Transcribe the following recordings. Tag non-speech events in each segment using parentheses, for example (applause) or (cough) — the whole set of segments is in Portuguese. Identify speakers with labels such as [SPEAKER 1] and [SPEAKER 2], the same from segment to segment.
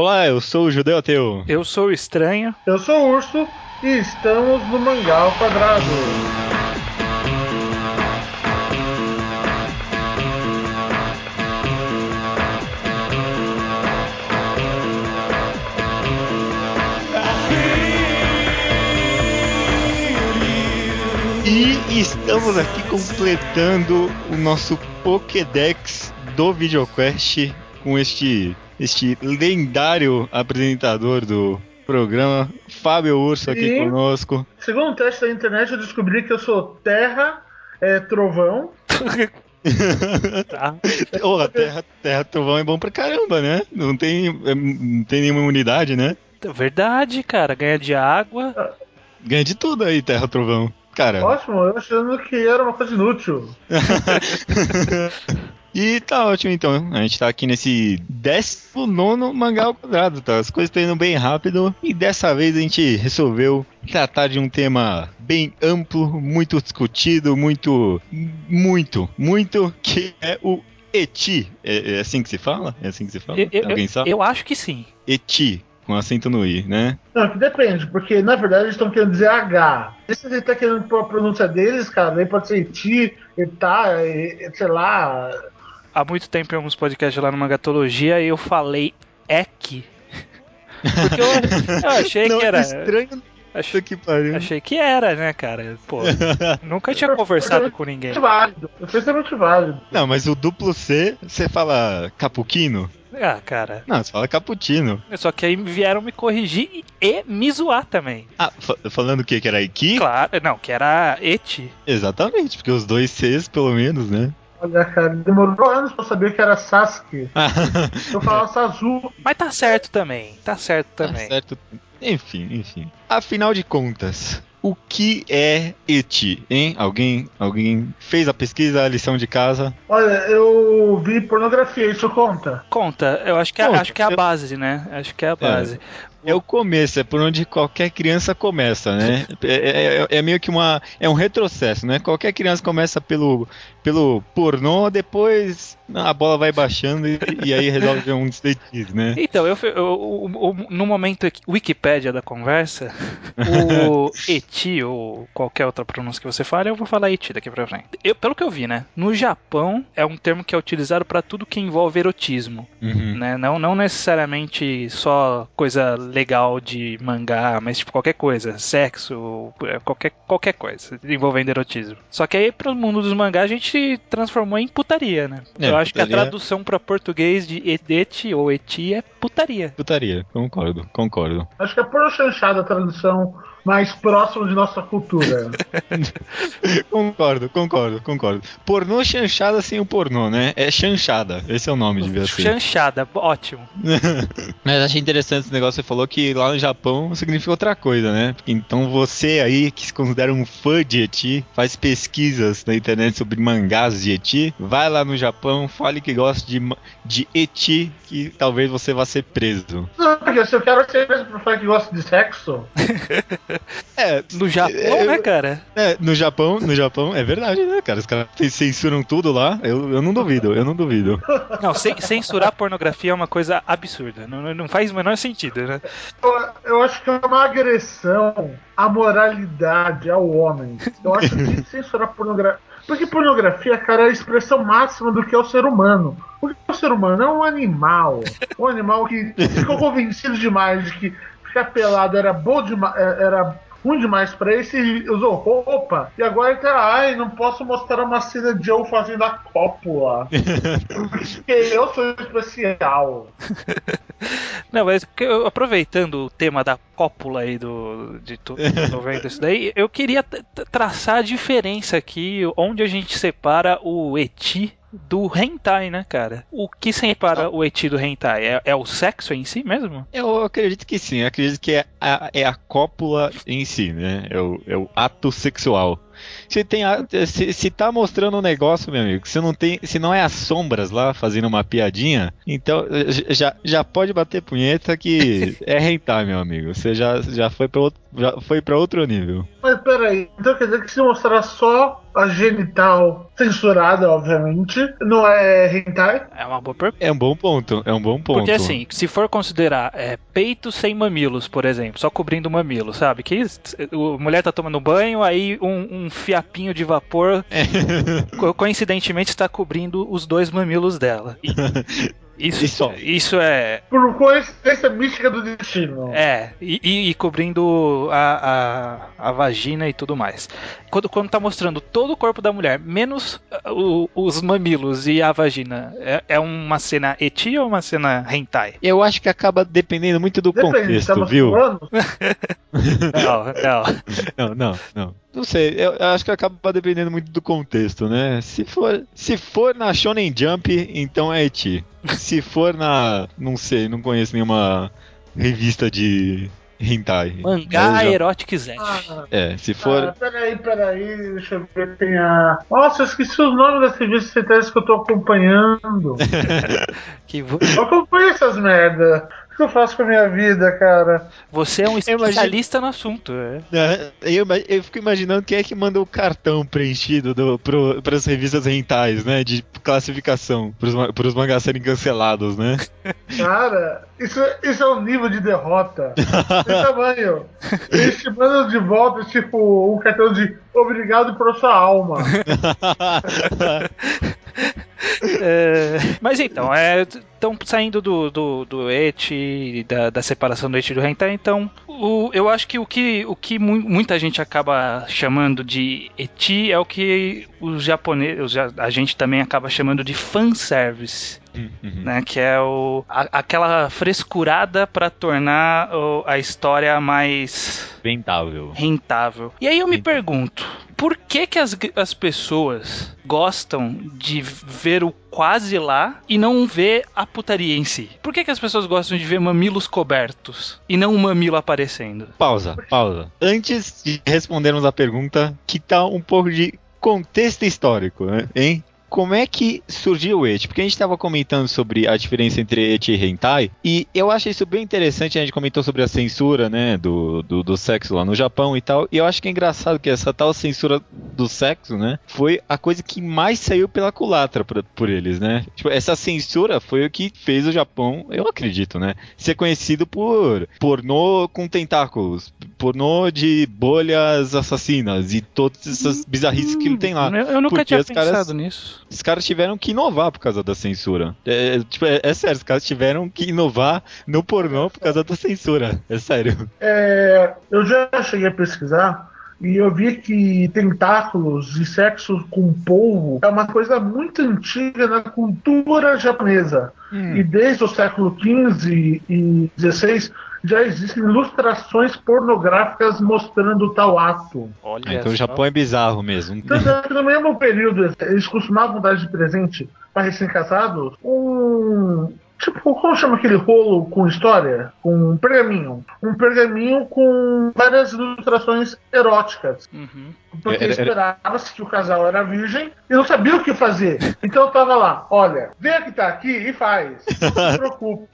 [SPEAKER 1] Olá, eu sou o Judeu Ateu.
[SPEAKER 2] Eu sou o Estranho.
[SPEAKER 3] Eu sou o Urso e estamos no Mangá ao Quadrado.
[SPEAKER 1] E estamos aqui completando o nosso Pokédex do VideoQuest com este, este lendário apresentador do programa, Fábio Urso aqui
[SPEAKER 3] E-
[SPEAKER 1] conosco.
[SPEAKER 3] Segundo um teste da internet, eu descobri que eu sou terra, é, trovão. (laughs)
[SPEAKER 2] Tá.
[SPEAKER 1] Porra, terra, terra trovão é bom pra caramba, né? Não tem, é, não tem nenhuma imunidade, né?
[SPEAKER 2] Verdade, cara. Ganha de água.
[SPEAKER 1] Ganha de tudo aí, terra trovão. Cara,
[SPEAKER 3] Ótimo, eu achando que era uma coisa inútil. (laughs)
[SPEAKER 1] E tá ótimo então. A gente tá aqui nesse 19 mangá ao quadrado, tá? As coisas estão indo bem rápido. E dessa vez a gente resolveu tratar de um tema bem amplo, muito discutido, muito. Muito, muito, que é o Eti. É, é assim que se fala? É assim que se fala?
[SPEAKER 2] Eu, eu-
[SPEAKER 1] Alguém sabe?
[SPEAKER 2] eu acho que sim.
[SPEAKER 1] Eti, com acento no I, né?
[SPEAKER 3] Não, que depende, porque na verdade eles estão querendo dizer H. Se ele tá querendo pôr a pronúncia deles, cara, aí pode ser Eti, Etá, e- sei lá.
[SPEAKER 2] Há muito tempo em alguns podcasts lá no Mangatologia eu falei Ek. (laughs) Porque eu, eu achei
[SPEAKER 1] Não,
[SPEAKER 2] que era.
[SPEAKER 1] estranho.
[SPEAKER 2] Achei,
[SPEAKER 1] que pariu.
[SPEAKER 2] achei que era, né, cara? Pô, (laughs) nunca tinha conversado com ninguém.
[SPEAKER 3] Válido. Perfeitamente válido.
[SPEAKER 1] Não, mas o duplo C, você fala capuquino?
[SPEAKER 2] Ah, cara.
[SPEAKER 1] Não, você fala cappuccino.
[SPEAKER 2] Só que aí vieram me corrigir e me zoar também.
[SPEAKER 1] Ah, fa- falando o quê? Que era Iki?
[SPEAKER 2] Claro, não, que era Eti.
[SPEAKER 1] Exatamente, porque os dois Cs, pelo menos, né?
[SPEAKER 3] Olha, cara, demorou anos pra saber que era Sasuke. (laughs) Eu falava Sazu.
[SPEAKER 2] Mas tá certo também. Tá certo
[SPEAKER 1] Tá
[SPEAKER 2] também.
[SPEAKER 1] certo. Enfim, enfim. Afinal de contas, o que é Eti, hein? Alguém, alguém fez a pesquisa, a lição de casa?
[SPEAKER 3] Olha, eu vi pornografia, isso conta?
[SPEAKER 2] Conta, eu acho que, é,
[SPEAKER 1] Conta.
[SPEAKER 2] acho que é a base, né? Acho que é a base.
[SPEAKER 1] É o começo, é por onde qualquer criança começa, né? É, é- é meio que uma. É um retrocesso, né? Qualquer criança começa pelo, pelo pornô, depois a bola vai baixando e, e aí resolve um striptease, né? (laughs)
[SPEAKER 2] Então, eu, eu- eu- no momento Wikipédia da conversa, o (laughs) Eti ou qualquer outra pronúncia que você fale, eu vou falar Eti daqui pra frente. Eu, pelo que eu vi, né? No Japão é um termo que é utilizado pra tudo que envolve erotismo,
[SPEAKER 1] Uhum.
[SPEAKER 2] né? Não, não necessariamente só coisa legal de mangá, mas tipo qualquer coisa, sexo, qualquer, qualquer coisa envolvendo erotismo. Só que aí pro mundo dos mangás a gente transformou em putaria, né?
[SPEAKER 1] É,
[SPEAKER 2] eu acho que a tradução pra português de eti ou eti é putaria.
[SPEAKER 1] Putaria, concordo, concordo.
[SPEAKER 3] Acho que é porno chanchada a tradução mais próxima de nossa cultura. (laughs)
[SPEAKER 1] concordo, concordo, concordo. Pornô chanchada sem o pornô, né? É chanchada, esse é o nome, devia ser.
[SPEAKER 2] Chanchada, ótimo. (laughs)
[SPEAKER 1] Mas achei interessante esse negócio que você falou que lá no Japão significa outra coisa, né? Então você aí que se considera um fã de Eti, faz pesquisas na internet sobre mangás de Eti, vai lá no Japão, fale que gosta de, de Eti, que talvez você vá ser preso.
[SPEAKER 3] Não, porque se eu quero ser mesmo pra falar que gosta de sexo, (laughs)
[SPEAKER 1] É,
[SPEAKER 2] No Japão,
[SPEAKER 1] eu-
[SPEAKER 2] né, cara?
[SPEAKER 1] é, no Japão, no Japão, é verdade, né, cara? Os caras censuram tudo lá, eu, eu não duvido, eu não duvido.
[SPEAKER 2] Não, cen- censurar pornografia é uma coisa absurda. Não, não faz o menor sentido, né?
[SPEAKER 3] eu, eu acho que é uma agressão à moralidade, ao homem. Eu acho que (laughs) censurar pornografia. Porque pornografia, cara, é a expressão máxima do que é o ser humano. Porque o ser humano é um animal. Um animal que ficou convencido demais de que ficar pelado era bom demais. Era ruim demais pra ele, se usou roupa. E agora ele tá, ai, não posso mostrar uma cena de eu fazendo a cópula. (laughs) Porque eu sou especial. (laughs)
[SPEAKER 2] Não, mas porque eu- aproveitando o tema da cópula aí do, de tudo, (laughs) isso daí, eu queria traçar a diferença aqui, onde a gente separa o eti do hentai, né, cara? O que separa o eti do hentai? É, é o sexo em si mesmo?
[SPEAKER 1] Eu acredito que sim, eu acredito que é a, é a cópula em si, né? É o, é o ato sexual. Se, tem a, se, se tá mostrando um negócio, meu amigo, se não, tem, se não é as sombras lá fazendo uma piadinha, então já, já pode bater punheta que (laughs) é hentai, meu amigo. Você já, já foi para outro, já foi pra outro nível.
[SPEAKER 3] Mas peraí, então quer dizer que se mostrar só a genital censurada, obviamente, não é hentai?
[SPEAKER 2] É uma boa pergunta.
[SPEAKER 1] É um bom ponto, é um bom ponto.
[SPEAKER 2] Porque assim, se for considerar é, peito sem mamilos, por exemplo, só cobrindo o mamilo, sabe? Que a mulher tá tomando banho, aí um, um fiapinho de vapor co- coincidentemente está cobrindo os dois mamilos dela. (laughs) Isso,
[SPEAKER 1] E só.
[SPEAKER 2] isso é.
[SPEAKER 3] Por coincidência mística do destino.
[SPEAKER 2] É, e, e- e cobrindo a, a, a vagina e tudo mais. Quando, quando tá mostrando todo o corpo da mulher, menos uh, o- os mamilos e a vagina, é, é uma cena eti ou uma cena hentai?
[SPEAKER 1] Eu acho que acaba dependendo muito do
[SPEAKER 3] Depende,
[SPEAKER 1] contexto, viu? (laughs) (laughs)
[SPEAKER 2] Não, não.
[SPEAKER 1] Não, não, não. Não sei, eu, eu acho que acaba dependendo muito do contexto, né? Se for, se for na Shonen Jump, então é Eti. (laughs) Se for na, não sei, não conheço nenhuma revista de hentai.
[SPEAKER 2] Mangá
[SPEAKER 1] já-
[SPEAKER 2] Erotic Z.
[SPEAKER 3] Ah,
[SPEAKER 1] É, se for,
[SPEAKER 3] ah, peraí, peraí, deixa eu ver. Tem a. Nossa, eu esqueci os nomes das revistas centrais que eu tô acompanhando. (laughs)
[SPEAKER 2] Que vo-
[SPEAKER 3] eu acompanho essas merda. O que eu faço com a minha vida, cara?
[SPEAKER 2] você é um
[SPEAKER 1] imagino-
[SPEAKER 2] especialista no assunto. É.
[SPEAKER 1] né, eu, eu fico imaginando quem é que manda o cartão preenchido do, pro, pras revistas hentais, né? De classificação, pros, pros mangás serem cancelados, né? (laughs)
[SPEAKER 3] Cara, isso, isso é um nível de derrota. Tem tamanho. Eles te mandam de volta, tipo, um cartão de obrigado por sua alma. (laughs)
[SPEAKER 2] É, mas então, estão saindo do, do, do eti, da, da separação do eti e do hentai, então o, eu acho que o que, o que mu- muita gente acaba chamando de eti é o que os japoneses, a gente também acaba chamando de fanservice,
[SPEAKER 1] Uhum.
[SPEAKER 2] né? Que é o, a- aquela frescurada para tornar o- a história mais
[SPEAKER 1] Ventável.
[SPEAKER 2] rentável. E aí eu me
[SPEAKER 1] Rentável.
[SPEAKER 2] pergunto, por que que as, as pessoas gostam de ver o quase lá e não ver a putaria em si? Por que que as pessoas gostam de ver mamilos cobertos e não um mamilo aparecendo?
[SPEAKER 1] Pausa, pausa. Antes de respondermos a pergunta, que tá um pouco de contexto histórico, né? hein? Como é que surgiu o eti? Porque a gente estava comentando sobre a diferença entre eti e hentai, e eu acho isso bem interessante, a gente comentou sobre a censura, né, do, do, do sexo lá no Japão e tal, e eu acho que é engraçado que essa tal censura do sexo, né, foi a coisa que mais saiu pela culatra pra- por eles, né? Tipo, essa censura foi o que fez o Japão, eu acredito, né, ser conhecido por pornô com tentáculos, pornô de bolhas assassinas e todas essas bizarrices que ele tem lá.
[SPEAKER 2] Eu, eu nunca
[SPEAKER 1] Porque
[SPEAKER 2] tinha
[SPEAKER 1] os caras-
[SPEAKER 2] pensado nisso.
[SPEAKER 1] Os caras tiveram que inovar por causa da censura. É, é, tipo, é, é sério, os caras tiveram que inovar no pornô por causa da censura. É sério.
[SPEAKER 3] É, eu já cheguei a pesquisar e eu vi que tentáculos e sexo com polvo é uma coisa muito antiga na cultura japonesa. E desde o século XV e XVI já existem ilustrações pornográficas mostrando tal ato.
[SPEAKER 2] Olha
[SPEAKER 1] Ah, então o
[SPEAKER 2] só.
[SPEAKER 1] Japão é bizarro mesmo. (laughs)
[SPEAKER 3] Que no mesmo período eles costumavam dar de presente para recém-casados um. Tipo, como chama aquele rolo com história? Com um pergaminho. Um pergaminho com várias ilustrações eróticas.
[SPEAKER 2] Uhum.
[SPEAKER 3] Porque
[SPEAKER 1] era-
[SPEAKER 3] esperava-se que o casal era virgem e não sabia o que fazer. Então tava lá, olha, vê que tá aqui e faz. Não se (laughs) preocupe.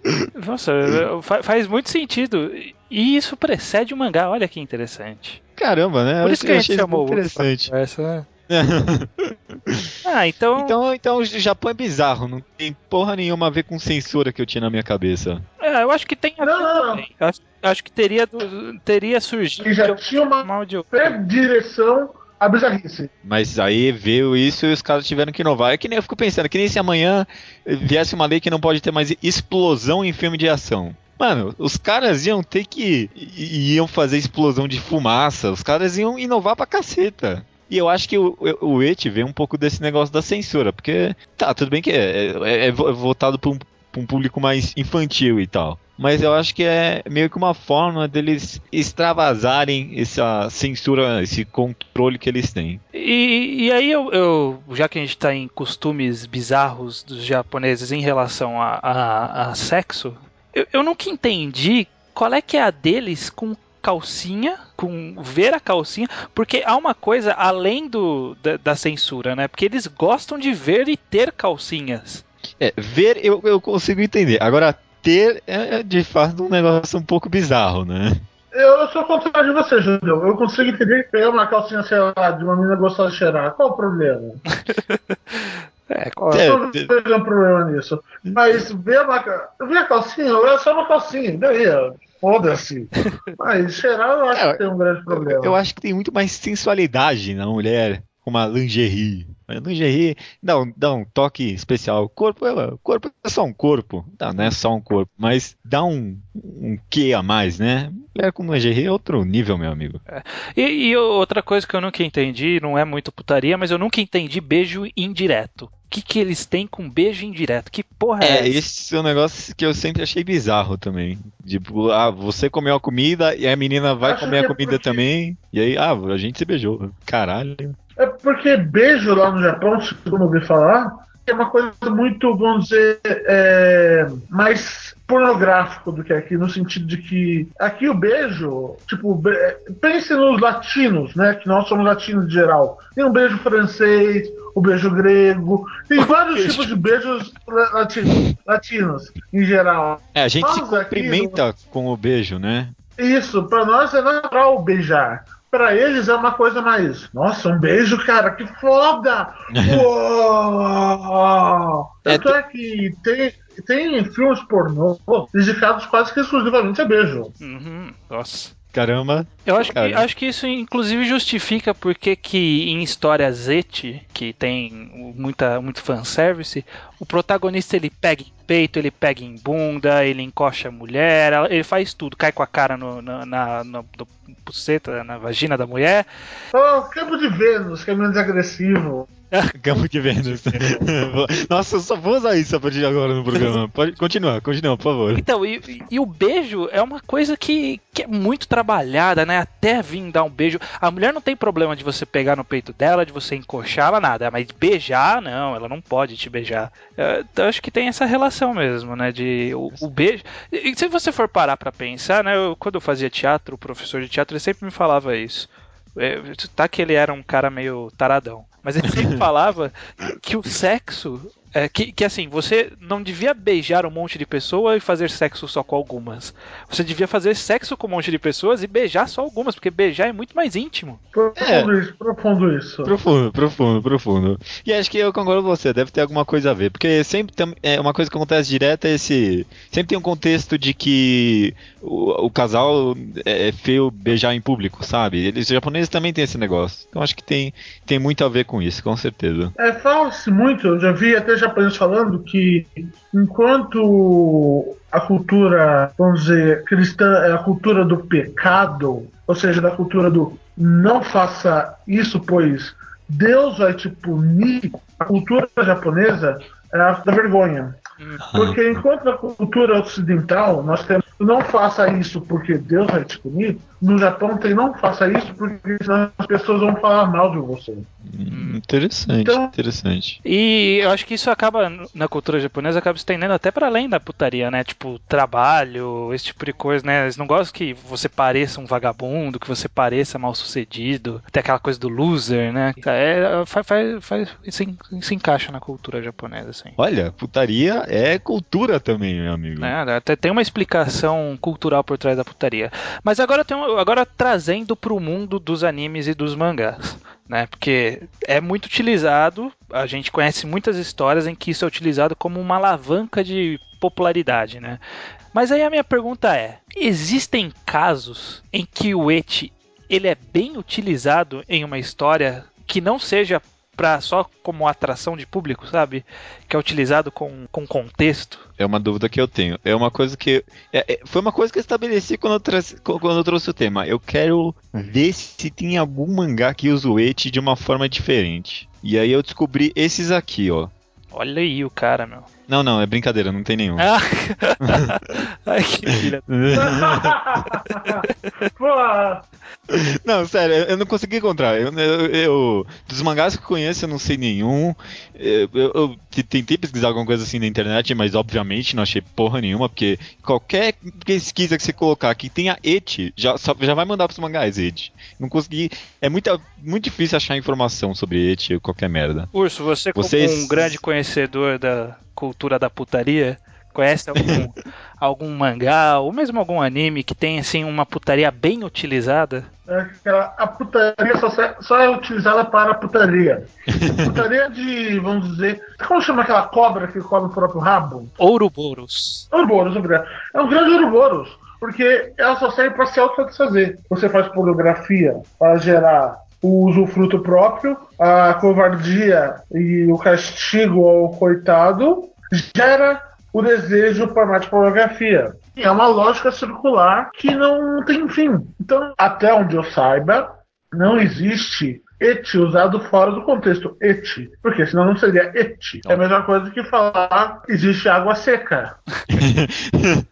[SPEAKER 2] Nossa, eu- fa- faz muito sentido. E isso precede o mangá, olha que interessante.
[SPEAKER 1] Caramba, né?
[SPEAKER 2] Por
[SPEAKER 1] Eu
[SPEAKER 2] isso que a gente
[SPEAKER 1] achei
[SPEAKER 2] chamou
[SPEAKER 1] muito interessante.
[SPEAKER 2] Essa, né? (laughs) Ah, então.
[SPEAKER 1] então, então o Japão é bizarro, não tem porra nenhuma a ver com censura que eu tinha na minha cabeça.
[SPEAKER 2] É, eu acho que tem a ver
[SPEAKER 3] Não, não, não.
[SPEAKER 2] Acho, acho que teria, teria surgido.
[SPEAKER 3] E já tinha uma
[SPEAKER 2] mal de-
[SPEAKER 3] predireção à bizarrice.
[SPEAKER 1] Mas aí veio isso e os caras tiveram que inovar. É que nem eu fico pensando, que nem se amanhã viesse uma lei que não pode ter mais explosão em filme de ação. Mano, os caras iam ter que. iam fazer explosão de fumaça, os caras iam inovar pra caceta. E eu acho que o, o, Eti vem um pouco desse negócio da censura, porque tá, tudo bem que é, é, é vo- voltado pra um, pra um público mais infantil e tal. Mas eu acho que é meio que uma forma deles extravasarem essa censura, esse controle que eles têm.
[SPEAKER 2] E, e aí eu, eu- já que a gente tá em costumes bizarros dos japoneses em relação a, a- a sexo, eu, eu nunca entendi qual é que é a deles com calcinha, com ver a calcinha, porque há uma coisa além do da, da censura, né? Porque eles gostam de ver e ter calcinhas.
[SPEAKER 1] É, ver eu, eu consigo entender. Agora, ter é, é de fato um negócio um pouco bizarro, né?
[SPEAKER 3] Eu, eu sou contrário de você, Júlio. Eu consigo entender que pegar uma calcinha, sei lá, de uma menina gostosa de cheirar. Qual o problema?
[SPEAKER 2] É, (laughs) qual
[SPEAKER 1] É,
[SPEAKER 3] Eu não vejo um problema nisso. Mas ver, uma, ver a calcinha, é só uma calcinha. Daí, ó, foda-se. (laughs) Mas cheirar eu acho
[SPEAKER 1] É,
[SPEAKER 3] que tem um grande problema.
[SPEAKER 1] Eu acho que tem muito mais sensualidade na mulher com uma lingerie. A lingerie dá um, dá um toque especial. O corpo, é, o corpo é só um corpo. Não, não é só um corpo, mas dá um, um quê a mais, né? Mulher com lingerie é outro nível, meu amigo.
[SPEAKER 2] E, e outra coisa que eu nunca entendi, não é muito putaria, mas eu nunca entendi beijo indireto. O que, que eles têm com beijo indireto? Que porra é,
[SPEAKER 1] É,
[SPEAKER 2] essa?
[SPEAKER 1] esse é um negócio que eu sempre achei bizarro também. Tipo, ah, você comeu a comida e a menina vai
[SPEAKER 3] Acho
[SPEAKER 1] comer a
[SPEAKER 3] é
[SPEAKER 1] comida
[SPEAKER 3] porque-
[SPEAKER 1] também. E aí, ah, a gente se beijou. Caralho.
[SPEAKER 3] É porque beijo lá no Japão, segundo eu ouvi falar, é uma coisa muito, vamos dizer, é, mais pornográfico do que aqui, no sentido de que aqui o beijo, tipo, be- pense nos latinos, né? Que nós somos latinos em geral. Tem um beijo francês, o beijo grego, tem vários
[SPEAKER 1] Beijo.
[SPEAKER 3] tipos de beijos la- latinos, latinos em geral.
[SPEAKER 1] É, a gente se
[SPEAKER 3] Nós aqui
[SPEAKER 1] cumprimenta com o beijo, né?
[SPEAKER 3] Isso, pra nós é natural beijar. Pra eles é uma coisa mais. Nossa, um beijo, cara, que foda! (laughs) Uou!
[SPEAKER 1] É,
[SPEAKER 3] Tanto é que tem, tem filmes pornô dedicados quase que exclusivamente a beijo.
[SPEAKER 2] Uhum, nossa.
[SPEAKER 1] Caramba.
[SPEAKER 2] Eu acho que, acho que isso inclusive justifica porque que em histórias Zete, que tem muita, muito fanservice, o protagonista ele pega em peito, ele pega em bunda, ele encoxa a mulher, ele faz tudo, cai com a cara no, na, na, na- no buceta, na vagina da mulher.
[SPEAKER 3] Oh, Campo de Vênus, que é menos agressivo. (laughs)
[SPEAKER 1] Campo de Vênus. (laughs) Nossa, eu só vou usar isso a partir de agora no programa. Pode continuar, continua, por favor.
[SPEAKER 2] Então, e, e- o beijo é uma coisa que, que é muito trabalhada, né? Até vir dar um beijo. A mulher não tem problema de você pegar no peito dela, de você encoxar ela, nada. Mas beijar, não, ela não pode te beijar. É, Então, acho que tem essa relação mesmo, né? De o, o beijo. E e se você for parar pra pensar, né? eu- quando eu fazia teatro, o professor de teatro, ele sempre me falava isso. É, Tá que ele era um cara meio taradão. Mas ele sempre (laughs) falava que o sexo. É, que, que assim, você não devia beijar um monte de pessoas e fazer sexo só com algumas. Você devia fazer sexo com um monte de pessoas e beijar só algumas, porque beijar é muito mais íntimo.
[SPEAKER 3] Profundo isso, profundo isso.
[SPEAKER 1] Profundo, profundo, profundo. E acho que eu concordo com você, deve ter alguma coisa a ver. Porque sempre tem, é uma coisa que acontece direto é esse. Sempre tem um contexto de que o, o casal é, é feio beijar em público, sabe? Eles os japoneses também têm esse negócio. Então acho que tem, tem muito a ver com isso, com certeza.
[SPEAKER 3] É, fala-se muito, eu já vi até japoneses falando que enquanto a cultura, vamos dizer, cristã é a cultura do pecado, ou seja, da cultura do não faça isso, pois Deus vai te punir, a cultura japonesa é a da vergonha. Porque enquanto na cultura ocidental nós temos não faça isso porque Deus vai te punir, no Japão tem não faça isso porque senão as pessoas vão falar mal de você.
[SPEAKER 1] Hum, interessante,
[SPEAKER 3] Então-
[SPEAKER 1] interessante.
[SPEAKER 2] E eu acho que isso acaba, na cultura japonesa, acaba estendendo até para além da putaria, né? Tipo, trabalho, esse tipo de coisa, né? Eles não gostam que você pareça um vagabundo, que você pareça mal sucedido, até aquela coisa do loser, né? É, faz, faz, faz, se encaixa na cultura japonesa, assim.
[SPEAKER 1] Olha, putaria é cultura também, meu amigo.
[SPEAKER 2] né? Até tem uma explicação cultural por trás da putaria. Mas agora tem um- agora trazendo pro mundo dos animes e dos mangás, né? Porque é muito utilizado, a gente conhece muitas histórias em que isso é utilizado como uma alavanca de popularidade, né? Mas aí a minha pergunta é: existem casos em que o eti ele é bem utilizado em uma história que não seja pra, só como atração de público, sabe? Que é utilizado com, com contexto.
[SPEAKER 1] É uma dúvida que eu tenho. É uma coisa que. é- é- foi uma coisa que eu estabeleci quando eu, trouxe, quando eu trouxe o tema. Eu quero ver se tem algum mangá que usa o eti de uma forma diferente. E aí eu descobri esses aqui, ó.
[SPEAKER 2] Olha aí o cara, meu.
[SPEAKER 1] Não, não, é brincadeira, não tem nenhum. (laughs)
[SPEAKER 2] Ah. (laughs) Ai, que filha. (laughs)
[SPEAKER 1] Não, sério, eu não consegui encontrar. Eu, eu- eu- dos mangás que eu conheço, eu não sei nenhum. Eu, eu- eu te- tentei pesquisar alguma coisa assim na internet, mas obviamente não achei porra nenhuma, porque qualquer pesquisa que você colocar que tenha et, já, só- já vai mandar pros mangás et. Não consegui. É muita, muito difícil achar informação sobre et ou qualquer merda.
[SPEAKER 2] Urso, você como
[SPEAKER 1] Vocês-
[SPEAKER 2] um grande conhecedor da cultura da putaria, conhece algum, (laughs) algum mangá ou mesmo algum anime que tem assim uma putaria bem utilizada?
[SPEAKER 3] é a putaria só, só é utilizada para putaria. (laughs) Putaria de, vamos dizer. Como chama aquela cobra que come o próprio rabo?
[SPEAKER 2] Ouroboros.
[SPEAKER 3] Ouroboros, obrigado. É um grande Ouroboros, porque ela só serve para se autossatisfazer. Você faz pornografia para gerar o usufruto próprio, a covardia e o castigo ao coitado gera o desejo para mais pornografia. E é uma lógica circular que não tem fim. Então, até onde eu saiba, não existe et usado fora do contexto et, porque senão não seria et. É a mesma coisa que falar existe água seca. (laughs)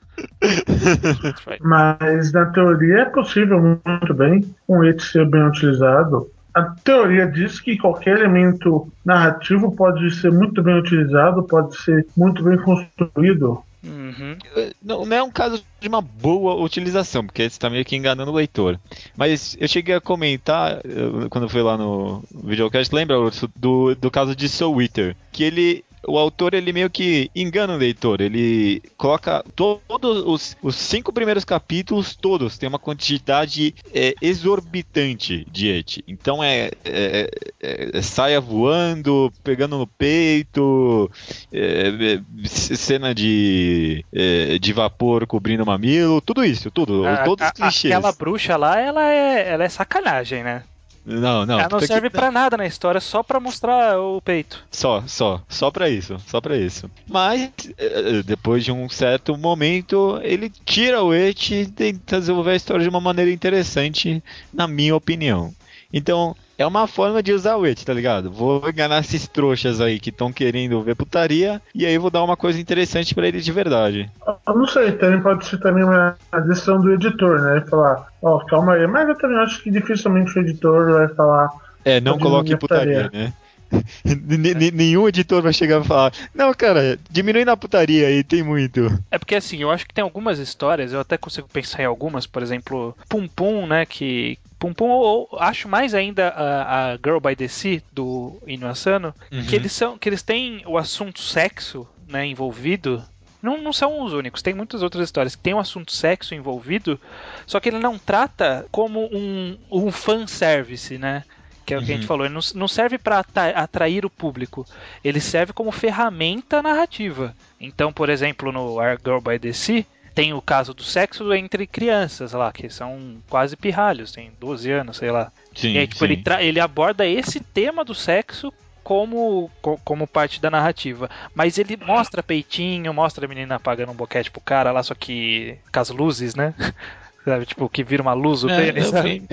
[SPEAKER 3] Mas na teoria é possível muito bem um et ser bem utilizado. A teoria diz que qualquer elemento narrativo pode ser muito bem utilizado, pode ser muito bem construído.
[SPEAKER 2] Uhum.
[SPEAKER 1] Não, não é um caso de uma boa utilização, porque você está meio que enganando o leitor. Mas eu cheguei a comentar, eh, quando eu fui lá no videocast, lembra, Urso, do, do caso de Soul Eater, que ele. O autor ele meio que engana o leitor. Ele coloca to- todos os, os cinco primeiros capítulos, todos, tem uma quantidade eh, exorbitante de et. Então é, é- é- é saia voando, pegando no peito, é, é, cena de, é, de vapor cobrindo o mamilo, tudo isso, tudo,
[SPEAKER 2] A-
[SPEAKER 1] todos os
[SPEAKER 2] a-
[SPEAKER 1] clichês.
[SPEAKER 2] Aquela bruxa lá, ela é, ela é sacanagem, né?
[SPEAKER 1] Não, não,
[SPEAKER 2] ela não
[SPEAKER 1] tem que-
[SPEAKER 2] serve pra nada na história, só pra mostrar o peito.
[SPEAKER 1] Só, só, só pra isso, só pra isso. Mas, eh, depois de um certo momento, ele tira o et e tenta desenvolver a história de uma maneira interessante, na minha opinião. Então, é uma forma de usar o et, tá ligado? Vou enganar esses trouxas aí que estão querendo ver putaria, e aí vou dar uma coisa interessante pra eles de verdade.
[SPEAKER 3] Eu não sei, também pode ser também uma decisão do editor, né? Falar, ó, calma aí, mas eu também acho que dificilmente o editor vai falar.
[SPEAKER 1] É, não coloque
[SPEAKER 3] diminuir a
[SPEAKER 1] putaria, né? (laughs) Nenhum editor vai chegar e falar, não, cara, diminui na putaria aí, tem muito.
[SPEAKER 2] É porque assim, eu acho que tem algumas histórias, eu até consigo pensar em algumas, por exemplo, Pum Pum, né, que... Pum Pum, ou, ou acho mais ainda a, a Girl by the Sea, do Inu Asano, que eles são, que eles têm o assunto sexo, né, envolvido, não, não são os únicos, tem muitas outras histórias que tem o assunto sexo envolvido, só que ele não trata como um, um fanservice, né? Que é o que a gente
[SPEAKER 1] Uhum.
[SPEAKER 2] falou, ele não, não serve para atrair o público, ele serve como ferramenta narrativa. Então, por exemplo, no Our Girl by the Sea, tem o caso do sexo entre crianças lá, que são quase pirralhos, tem 12 anos, sei lá.
[SPEAKER 1] Sim,
[SPEAKER 2] E aí, tipo, ele, ele aborda esse tema do sexo como, co- como parte da narrativa. Mas ele mostra peitinho, mostra a menina apagando um boquete pro cara lá, só que com as luzes, né? (laughs) Sabe, tipo, que vira uma luz o
[SPEAKER 1] É,
[SPEAKER 2] pênis, sabe?
[SPEAKER 1] vi.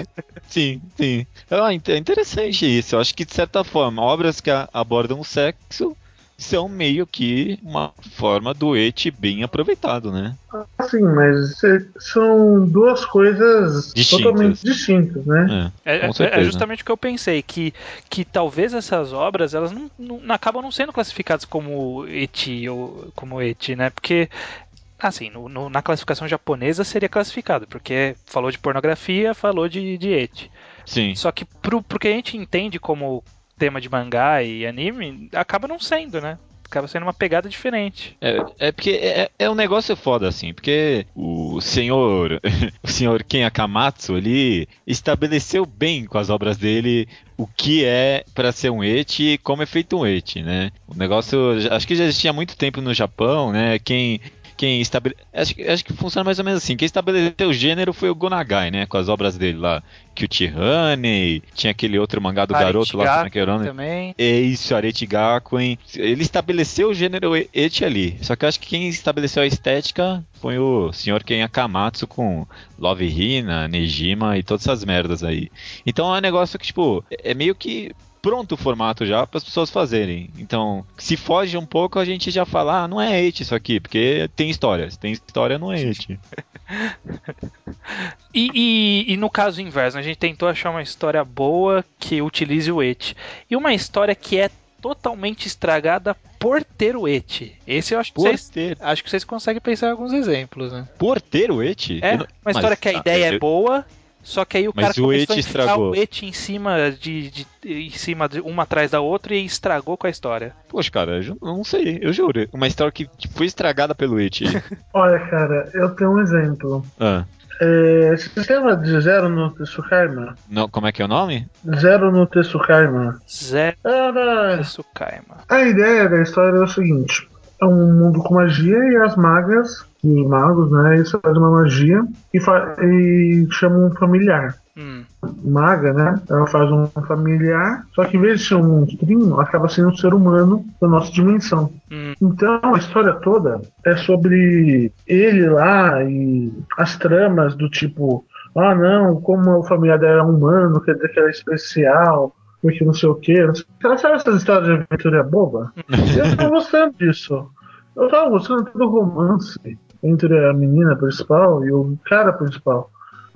[SPEAKER 1] Sim, sim. Ah, é interessante isso. Eu acho que, de certa forma, obras que abordam o sexo são meio que uma forma do et bem aproveitado, né?
[SPEAKER 3] Assim, mas cê- são duas coisas
[SPEAKER 1] Distintas.
[SPEAKER 3] totalmente distintas, né?
[SPEAKER 1] É,
[SPEAKER 2] É, é-
[SPEAKER 1] certeza.
[SPEAKER 2] é justamente o que eu pensei, que, que talvez essas obras elas não, não- acabam não sendo classificadas como eti ou como eti, né? Porque assim, no- no- na classificação japonesa seria classificado, porque falou de pornografia, falou de, de eti.
[SPEAKER 1] Sim.
[SPEAKER 2] Só que pro, pro que a gente entende como tema de mangá e anime, acaba não sendo, né? Acaba sendo uma pegada diferente.
[SPEAKER 1] É, é porque é, é um negócio foda, assim, porque o senhor, (laughs) o senhor Ken Akamatsu, ele estabeleceu bem com as obras dele o que é pra ser um et e como é feito um et, né? O negócio, acho que já existia há muito tempo no Japão, né? Quem quem estabele... acho, que- acho que funciona mais ou menos assim. Quem estabeleceu o gênero foi o Gonagai, né? Com as obras dele lá. Cutie Honey, tinha aquele outro mangá do garoto lá, como é que o
[SPEAKER 2] também.
[SPEAKER 1] É isso, Arete Gakuen. Ele estabeleceu o gênero e- et ali. Só que eu acho que quem estabeleceu a estética foi o senhor Ken Akamatsu com Love Hina, Nejima e todas essas merdas aí. Então é um negócio que, tipo, é meio que pronto o formato já para as pessoas fazerem. Então, se foge um pouco, a gente já fala, ah, não é et isso aqui, porque tem história. Se tem história, não é et. (laughs)
[SPEAKER 2] E, e, e, no caso inverso, a gente tentou achar uma história boa que utilize o et. E uma história que é totalmente estragada por ter o et. Esse eu acho que, vocês, acho que vocês conseguem pensar em alguns exemplos, né?
[SPEAKER 1] Por ter o et?
[SPEAKER 2] É, uma história Mas, que a tá, ideia é boa, só que aí o
[SPEAKER 1] Mas
[SPEAKER 2] cara
[SPEAKER 1] o começou a estragou.
[SPEAKER 2] o et em cima de, de, em cima de uma atrás da outra e estragou com a história.
[SPEAKER 1] Poxa, cara, eu não sei, eu juro. Uma história que foi estragada pelo et. (laughs)
[SPEAKER 3] Olha, cara, eu tenho um exemplo.
[SPEAKER 1] Ah.
[SPEAKER 3] É, sistema de Zero no Tsukaima.
[SPEAKER 1] No, como é que é o nome?
[SPEAKER 3] Zero no Tsukaima.
[SPEAKER 2] Zero
[SPEAKER 3] Era...
[SPEAKER 2] Tsukaima.
[SPEAKER 3] A ideia da história é o seguinte: é um mundo com magia e as magas e magos, né? Eles fazem uma magia e, e chamam um familiar.
[SPEAKER 2] Hum.
[SPEAKER 3] Maga, né? Ela faz um familiar, só que em vez de ser um monstrinho, acaba sendo um ser humano da nossa dimensão.
[SPEAKER 2] Hum.
[SPEAKER 3] Então a história toda é sobre ele lá e as tramas do tipo. Ah, não, como o familiar dela é humano, quer dizer que ela é especial, porque não sei o que. Sabe essas histórias de aventura boba? Eu tô (laughs) gostando disso. Eu tava gostando do romance entre a menina principal e o cara principal.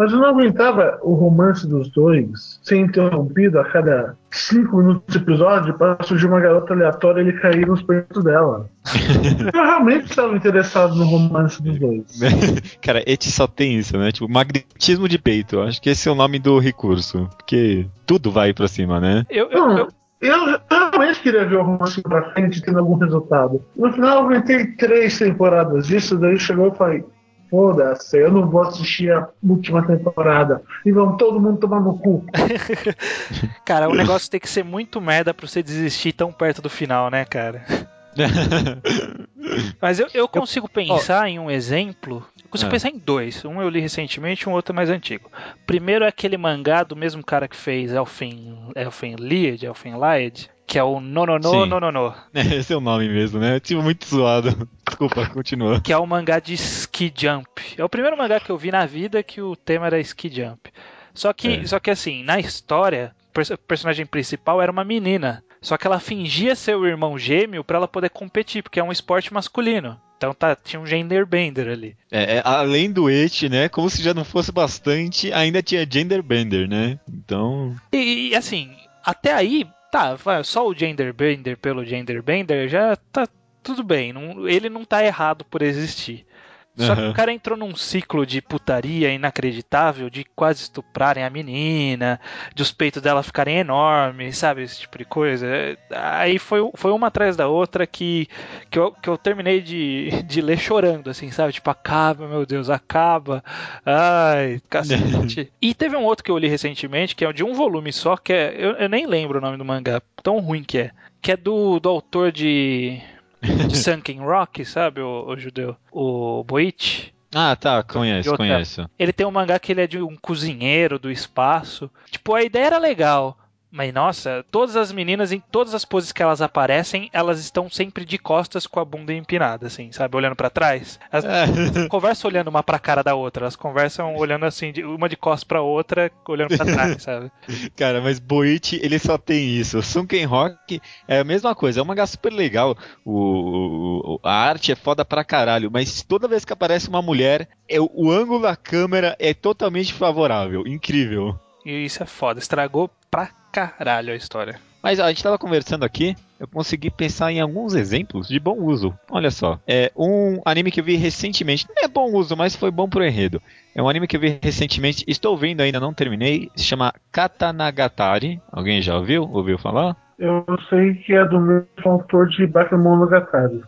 [SPEAKER 3] Mas eu não aguentava o romance dos dois ser interrompido a cada cinco minutos de episódio para surgir uma garota aleatória e ele cair nos peitos dela. (laughs) eu realmente estava interessado no romance dos dois. (laughs)
[SPEAKER 1] Cara, Eti só tem isso, né? Tipo, magnetismo de peito. Acho que esse é o nome do recurso. Porque tudo vai pra cima, né?
[SPEAKER 2] Eu, eu, eu...
[SPEAKER 3] Eu realmente queria ver o romance pra frente tendo algum resultado. No final, eu aguentei três temporadas disso, daí chegou e falei: foda-se, eu não vou assistir a última temporada. E vão todo mundo tomar no cu. (laughs)
[SPEAKER 2] cara, o negócio tem que ser muito merda pra você desistir tão perto do final, né, cara? (laughs) Mas eu, eu consigo pensar em um exemplo. Eu consigo é. pensar em dois. Um eu li recentemente, um outro mais antigo. Primeiro é aquele mangá do mesmo cara que fez Elfen Lied, Elfen Lied, que é o Nonono Nonono.
[SPEAKER 1] É, (laughs) esse é o nome mesmo, né? Tipo, muito zoado. (laughs) Desculpa, continua.
[SPEAKER 2] Que é o mangá de Ski Jump. É o primeiro mangá que eu vi na vida que o tema era Ski Jump. Só que, é. só que assim, na história, o personagem principal era uma menina. Só que ela fingia ser o irmão gêmeo para ela poder competir, porque é um esporte masculino. Então tá, tinha um gender bender ali.
[SPEAKER 1] É, é, além do et, né? Como se já não fosse bastante, ainda tinha gender bender, né? Então.
[SPEAKER 2] E, e assim, até aí, tá, só o gender bender pelo gender bender já tá tudo bem. Não, ele não tá errado por existir. Só que o cara entrou num ciclo de putaria inacreditável, de quase estuprarem a menina, de os peitos dela ficarem enormes, sabe? Esse tipo de coisa. Aí foi, foi uma atrás da outra que, que, eu, que eu terminei de, de ler chorando, assim, sabe? Tipo, acaba, meu Deus, acaba. Ai, cacete. (laughs) e teve um outro que eu li recentemente, que é de um volume só, que é. Eu, eu nem lembro o nome do mangá, tão ruim que é. Que é do, do autor de de Sunken Rock, sabe, o, o judeu? O Boit.
[SPEAKER 1] Ah, tá, conheço, conheço.
[SPEAKER 2] Ele tem um mangá que ele é de um cozinheiro do espaço. Tipo, a ideia era legal. Mas nossa, todas as meninas, em todas as poses que elas aparecem, elas estão sempre de costas com a bunda empinada, assim, sabe? Olhando para trás. Elas é. (laughs) conversam olhando uma pra cara da outra, elas conversam olhando assim, de, uma de costas pra outra, olhando para trás, (laughs) sabe?
[SPEAKER 1] Cara, mas Boit, ele só tem isso. Sunken Rock é a mesma coisa, é um mangá super legal. O, o, a arte é foda pra caralho, mas toda vez que aparece uma mulher, é, o ângulo da câmera é totalmente favorável. Incrível.
[SPEAKER 2] E isso é foda, estragou pra caralho a história.
[SPEAKER 1] Mas a gente estava conversando aqui, eu consegui pensar em alguns exemplos de bom uso. Olha só, é um anime que eu vi recentemente, não é bom uso, mas foi bom pro enredo. É um anime que eu vi recentemente, estou vendo ainda, não terminei, se chama Katanagatari. Alguém já ouviu? Ouviu falar?
[SPEAKER 3] Eu sei que é do mesmo autor de Bakemonogatari.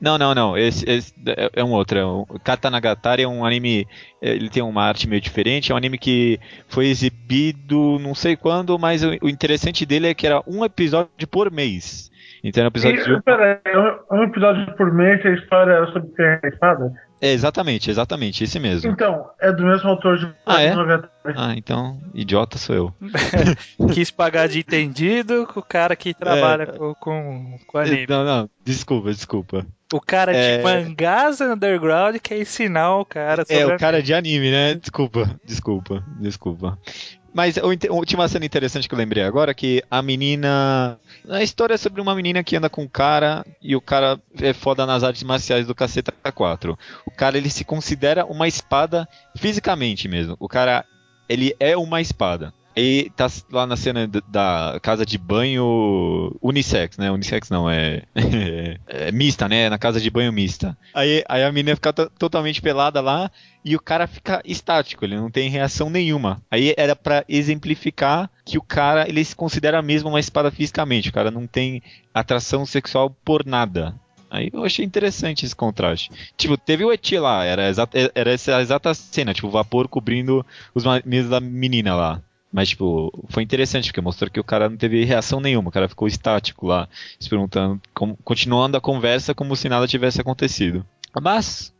[SPEAKER 1] Não, não, não. Esse, esse é um outro. É um, Katanagatari é um anime. É, ele tem uma arte meio diferente. É um anime que foi exibido não sei quando, mas o, o interessante dele é que era um episódio por mês. Então era um episódio.
[SPEAKER 3] E, de... Peraí, um episódio por mês a história era sobre a espada?
[SPEAKER 1] É, exatamente, exatamente, esse mesmo.
[SPEAKER 3] Então, é do mesmo autor de
[SPEAKER 1] ah, é? Ah, então, idiota sou eu.
[SPEAKER 2] Quis pagar de entendido com o cara que trabalha é, com, com, com anime.
[SPEAKER 1] Não, não, desculpa, desculpa.
[SPEAKER 2] O cara é... de mangás underground quer ensinar o cara
[SPEAKER 1] sobre É, o cara de anime, né? Desculpa, desculpa, desculpa. Mas tinha uma cena interessante que eu lembrei agora, que a menina... A história é sobre uma menina que anda com um cara, e o cara é foda nas artes marciais do Caceta 4. O cara, ele se considera uma espada fisicamente mesmo. O cara, ele é uma espada. E tá lá na cena da casa de banho unissex, né? Unissex não, é, (laughs) é mista, né? Na casa de banho mista. Aí, aí a menina fica to- totalmente pelada lá e o cara fica estático, ele não tem reação nenhuma. Aí era pra exemplificar que o cara, ele se considera mesmo uma espada fisicamente, o cara não tem atração sexual por nada. Aí eu achei interessante esse contraste. Tipo, teve o Eti lá, era, exa- era essa exata cena, tipo, o vapor cobrindo os mamilos da menina lá. Mas, tipo, foi interessante, porque mostrou que o cara não teve reação nenhuma, o cara ficou estático lá, se perguntando, continuando a conversa como se nada tivesse acontecido. Mas,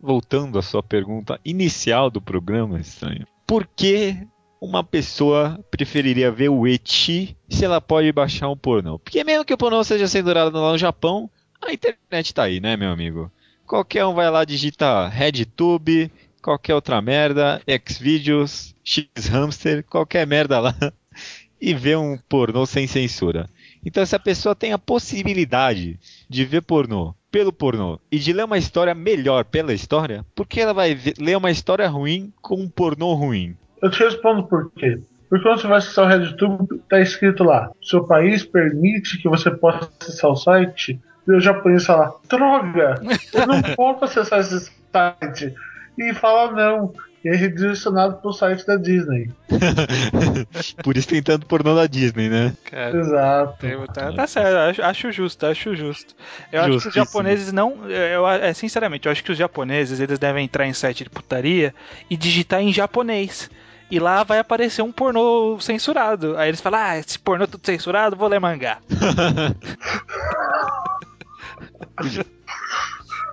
[SPEAKER 1] voltando à sua pergunta inicial do programa, estranho, por que uma pessoa preferiria ver o Eti se ela pode baixar um pornô? Porque mesmo que o pornô seja censurado lá no Japão, a internet tá aí, né, meu amigo? Qualquer um vai lá, digita RedTube, qualquer outra merda, Xvideos, Xhamster, qualquer merda lá, (laughs) e vê um pornô sem censura. Então, se a pessoa tem a possibilidade de ver pornô pelo pornô e de ler uma história melhor pela história, por que ela vai ver- ler uma história ruim com um pornô ruim?
[SPEAKER 3] Eu te respondo por quê. Porque quando você vai acessar o RedTube, tá escrito lá: seu país permite que você possa acessar o site. E o japonês fala: droga, eu não (laughs) posso acessar esse site. E fala: não. E é redirecionado pro site da Disney. (laughs)
[SPEAKER 1] Por isso tem tanto pornô da Disney, né?
[SPEAKER 2] Cara,
[SPEAKER 3] Exato.
[SPEAKER 2] tem- tá, tá certo, acho, acho justo, acho justo. Eu acho que os
[SPEAKER 1] Justíssimo.
[SPEAKER 2] japoneses não. Eu, é, sinceramente, eu acho que os japoneses eles devem entrar em site de putaria e digitar em japonês. E lá vai aparecer um pornô censurado. Aí eles falam: Ah, esse pornô tudo censurado, vou ler mangá. (laughs)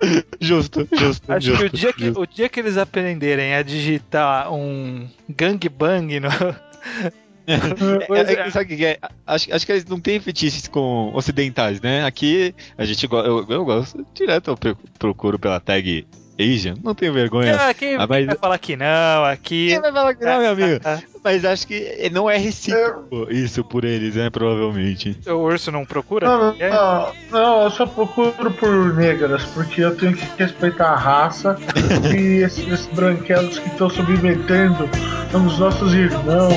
[SPEAKER 2] (laughs)
[SPEAKER 1] justo, justo,
[SPEAKER 2] Acho
[SPEAKER 1] justo.
[SPEAKER 2] que o dia que,
[SPEAKER 1] justo.
[SPEAKER 2] o dia que eles aprenderem a digitar um gangbang no. (laughs)
[SPEAKER 1] É,
[SPEAKER 3] é.
[SPEAKER 1] é, sabe o que é? Acho, acho que eles não têm fetiches com ocidentais, né? Aqui a gente eu, eu gosto direto, eu pro- procuro pela tag Asian, não tenho vergonha.
[SPEAKER 2] Ah, quem,
[SPEAKER 1] Ah, mas-
[SPEAKER 2] vai falar que não? Aqui.
[SPEAKER 1] Quem vai falar que não, meu amigo?
[SPEAKER 2] Ah,
[SPEAKER 1] Mas acho que não é recíproco isso por eles, né? Provavelmente.
[SPEAKER 2] O urso não procura?
[SPEAKER 3] Não, não, não, eu só procuro por negras, porque eu tenho que respeitar a raça (laughs) e esses branquelos que estão submetendo os nossos irmãos.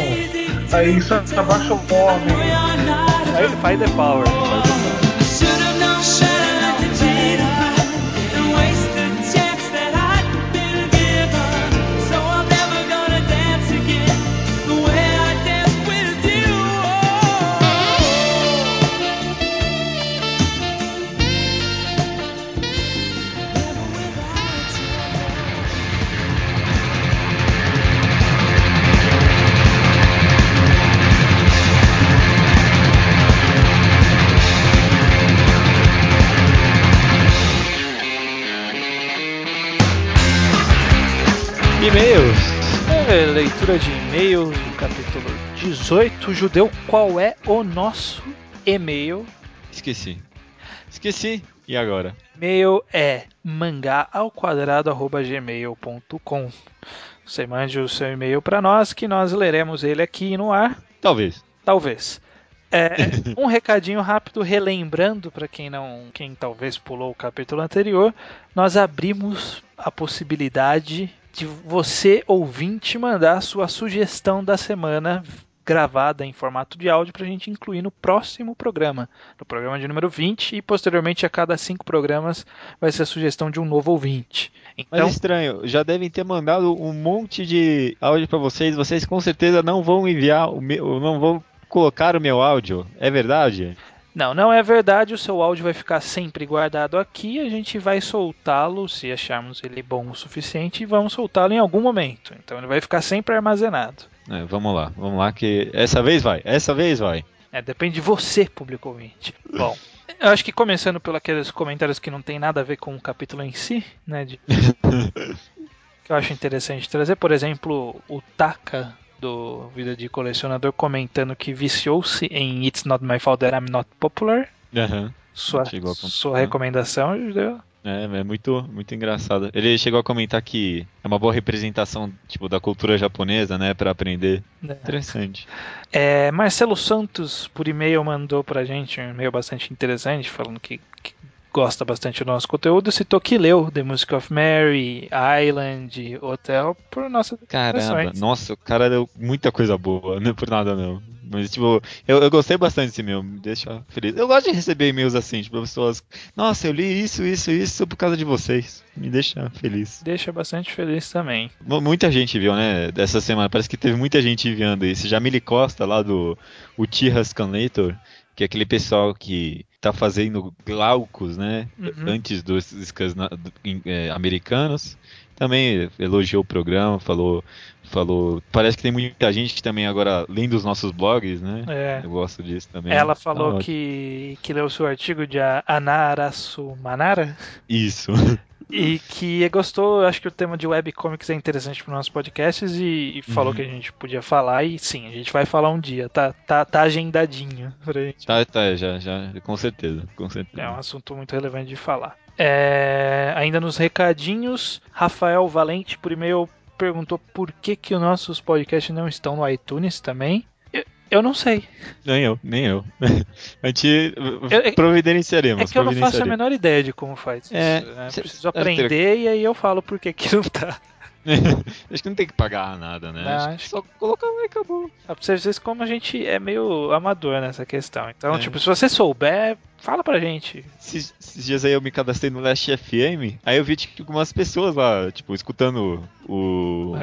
[SPEAKER 3] Aí só abaixa o homem.
[SPEAKER 2] Aí, Find the Power. Leitura de e-mail do capítulo 18. Judeu, qual é o nosso e-mail?
[SPEAKER 1] Esqueci. Esqueci. E agora?
[SPEAKER 2] E-mail é mangá ao quadrado arroba gmail.com. Você mande o seu e-mail para nós que nós leremos ele aqui no ar.
[SPEAKER 1] Talvez.
[SPEAKER 2] Talvez. É, (laughs) um recadinho rápido, relembrando para quem não, quem talvez pulou o capítulo anterior, nós abrimos a possibilidade de você ouvinte mandar sua sugestão da semana gravada em formato de áudio para a gente incluir no próximo programa, no programa de número 20 e posteriormente a cada cinco programas vai ser a sugestão de um novo ouvinte.
[SPEAKER 1] Mas
[SPEAKER 2] Então,
[SPEAKER 1] estranho, já devem ter mandado um monte de áudio pra vocês. Vocês com certeza não vão enviar o meu, não vão colocar o meu áudio. É verdade?
[SPEAKER 2] Não, não é verdade. O seu áudio vai ficar sempre guardado aqui. A gente vai soltá-lo se acharmos ele bom o suficiente e vamos soltá-lo em algum momento. Então ele vai ficar sempre armazenado.
[SPEAKER 1] É, vamos lá, vamos lá que essa vez vai, essa vez vai.
[SPEAKER 2] É, depende de você, público ouvinte. Bom, eu acho que começando pelos aqueles comentários que não tem nada a ver com o capítulo em si, né? de- (laughs) que eu acho interessante trazer, por exemplo, o Taka do Vida de Colecionador comentando que viciou-se em It's Not My Fault That I'm Not Popular.
[SPEAKER 1] Aham.
[SPEAKER 2] Sua, sua recomendação, Judeu?
[SPEAKER 1] É, é muito, muito engraçado. Ele chegou a comentar que é uma boa representação, tipo, da cultura japonesa, né, Pra aprender.
[SPEAKER 2] né?
[SPEAKER 1] Interessante.
[SPEAKER 2] É, Marcelo Santos, por e-mail, mandou pra gente um e-mail bastante interessante, falando que, que gosta bastante do nosso conteúdo. Citou que leu The Music of Mary, Island, Hotel, por nossas
[SPEAKER 1] Caramba, nossa, o cara deu muita coisa boa, não é por nada não. Mas, tipo, eu, eu gostei bastante desse e-mail, me deixa feliz. Eu gosto de receber e-mails assim, tipo, pessoas. Nossa, eu li isso, isso, isso por causa de vocês. Me deixa feliz.
[SPEAKER 2] Deixa bastante feliz também.
[SPEAKER 1] Mu- Muita gente viu, né, dessa semana. Parece que teve muita gente enviando isso. Jamile Costa, lá do o T Scanlator, que é aquele pessoal que tá fazendo glaucos, né,
[SPEAKER 2] Uhum.
[SPEAKER 1] antes dos scans é, americanos. Também elogiou o programa, falou, falou. Parece que tem muita gente também agora lendo os nossos blogs, né?
[SPEAKER 2] É.
[SPEAKER 1] Eu gosto disso também.
[SPEAKER 2] Ela
[SPEAKER 1] Tá
[SPEAKER 2] falou que, que leu o seu artigo de Anarasu Manara
[SPEAKER 1] Isso. (laughs)
[SPEAKER 2] e que gostou, acho que o tema de webcomics é interessante para nossos podcasts e, e falou
[SPEAKER 1] Uhum.
[SPEAKER 2] que a gente podia falar e sim, a gente vai falar um dia, tá, tá, tá agendadinho pra gente.
[SPEAKER 1] tá, tá, já, já, com certeza, com certeza.
[SPEAKER 2] É um assunto muito relevante de falar. É, ainda nos recadinhos, Rafael Valente por e-mail perguntou por que, que os nossos podcasts não estão no iTunes também. Eu, não sei.
[SPEAKER 1] Nem eu, nem eu. (laughs) A gente
[SPEAKER 2] Eu- é-
[SPEAKER 1] providenciaremos.
[SPEAKER 2] É que eu não faço a menor ideia de como faz isso.
[SPEAKER 1] É,
[SPEAKER 2] né?
[SPEAKER 1] cê-
[SPEAKER 2] Preciso
[SPEAKER 1] ter-
[SPEAKER 2] aprender e aí eu falo por que não tá. (laughs)
[SPEAKER 1] Acho que não tem que pagar nada, né?
[SPEAKER 2] Não,
[SPEAKER 1] Acho que só colocar lá e acabou.
[SPEAKER 2] Pra vocês como a gente é meio amador nessa questão. Então,
[SPEAKER 1] É.
[SPEAKER 2] tipo, se você souber, fala pra gente.
[SPEAKER 1] Esses, esses dias aí eu me cadastrei no Last FM, aí eu vi tipo, algumas pessoas lá, tipo, escutando o, o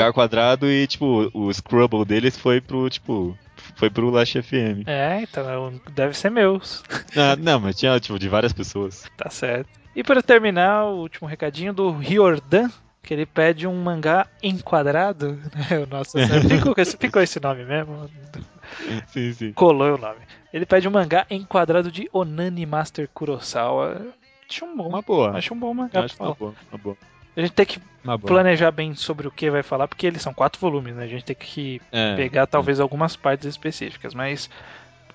[SPEAKER 1] ao quadrado e, tipo, o Scrubble deles foi pro, tipo, foi pro Last FM.
[SPEAKER 2] É, então deve ser meus. (laughs)
[SPEAKER 1] Ah, não, mas tinha, tipo, de várias pessoas.
[SPEAKER 2] Tá certo. E para terminar, o último recadinho do Riordan, que ele pede um mangá enquadrado. né? O nosso (laughs) ficou, ficou esse nome mesmo.
[SPEAKER 1] Sim, sim.
[SPEAKER 2] Colou o nome. Ele pede um mangá enquadrado de Onani Master Kurosawa. Acho um bom.
[SPEAKER 1] Uma boa.
[SPEAKER 2] Acho um bom mangá.
[SPEAKER 1] Acho uma boa, uma boa.
[SPEAKER 2] A gente tem que planejar bem sobre o que vai falar, porque eles são quatro volumes, né? A gente tem que
[SPEAKER 1] É,
[SPEAKER 2] pegar talvez algumas partes específicas, mas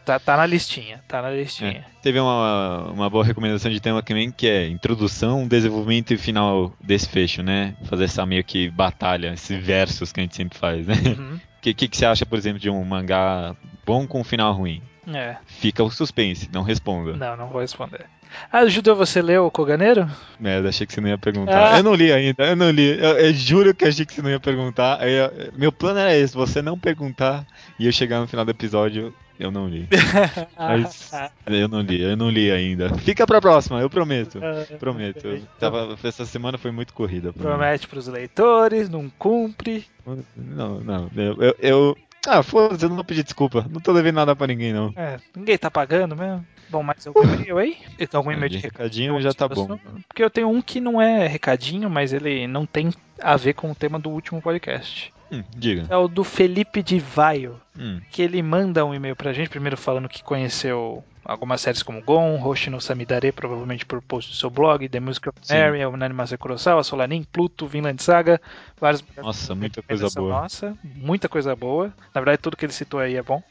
[SPEAKER 2] tá, tá na listinha, tá na listinha.
[SPEAKER 1] Teve uma, uma boa recomendação de tema também, que é introdução, desenvolvimento e final desfecho, né? Fazer essa meio que batalha, esses versos que a gente sempre faz, né?
[SPEAKER 2] Uhum.
[SPEAKER 1] O (laughs) que, que, que você acha, por exemplo, de um mangá bom com um final ruim?
[SPEAKER 2] É,
[SPEAKER 1] Fica o suspense, não responda.
[SPEAKER 2] não, não vou responder. Ah, Judeu, você leu o Koganeiro?
[SPEAKER 1] Merda, achei que você não ia perguntar.
[SPEAKER 2] Ah.
[SPEAKER 1] Eu não li ainda, eu não li. Eu, eu juro que achei que você não ia perguntar. Eu- meu plano era esse, você não perguntar e eu chegar no final do episódio, eu não li. (laughs) Mas eu não li, eu não li ainda. Fica pra próxima, eu prometo. Prometo. Eu tava, essa semana foi muito corrida. pra mim.
[SPEAKER 2] Promete pros leitores, não cumpre.
[SPEAKER 1] Não, não. Eu. eu, eu- ah, foda-se, eu não vou pedir desculpa. Não tô devendo nada pra ninguém, não.
[SPEAKER 2] É, ninguém tá pagando mesmo. Bom, mas algum e-mail aí? Tem algum e-mail
[SPEAKER 1] de recadinho já tá bom.
[SPEAKER 2] Porque eu tenho um que não é recadinho, mas ele não tem a ver com o tema do último podcast.
[SPEAKER 1] Hum, diga.
[SPEAKER 2] É o do Felipe de Vaio.
[SPEAKER 1] Hum,
[SPEAKER 2] que ele manda um e-mail pra gente, primeiro falando que conheceu algumas séries como Gon, Hoshino Samidare, provavelmente por post do seu blog, The Music of. Mary, o Nanimasa Kurosawa, Solanin, Pluto, Vinland Saga, várias
[SPEAKER 1] Nossa, muita coisa boa.
[SPEAKER 2] Nossa, muita coisa boa. Na verdade, tudo que ele citou aí é bom.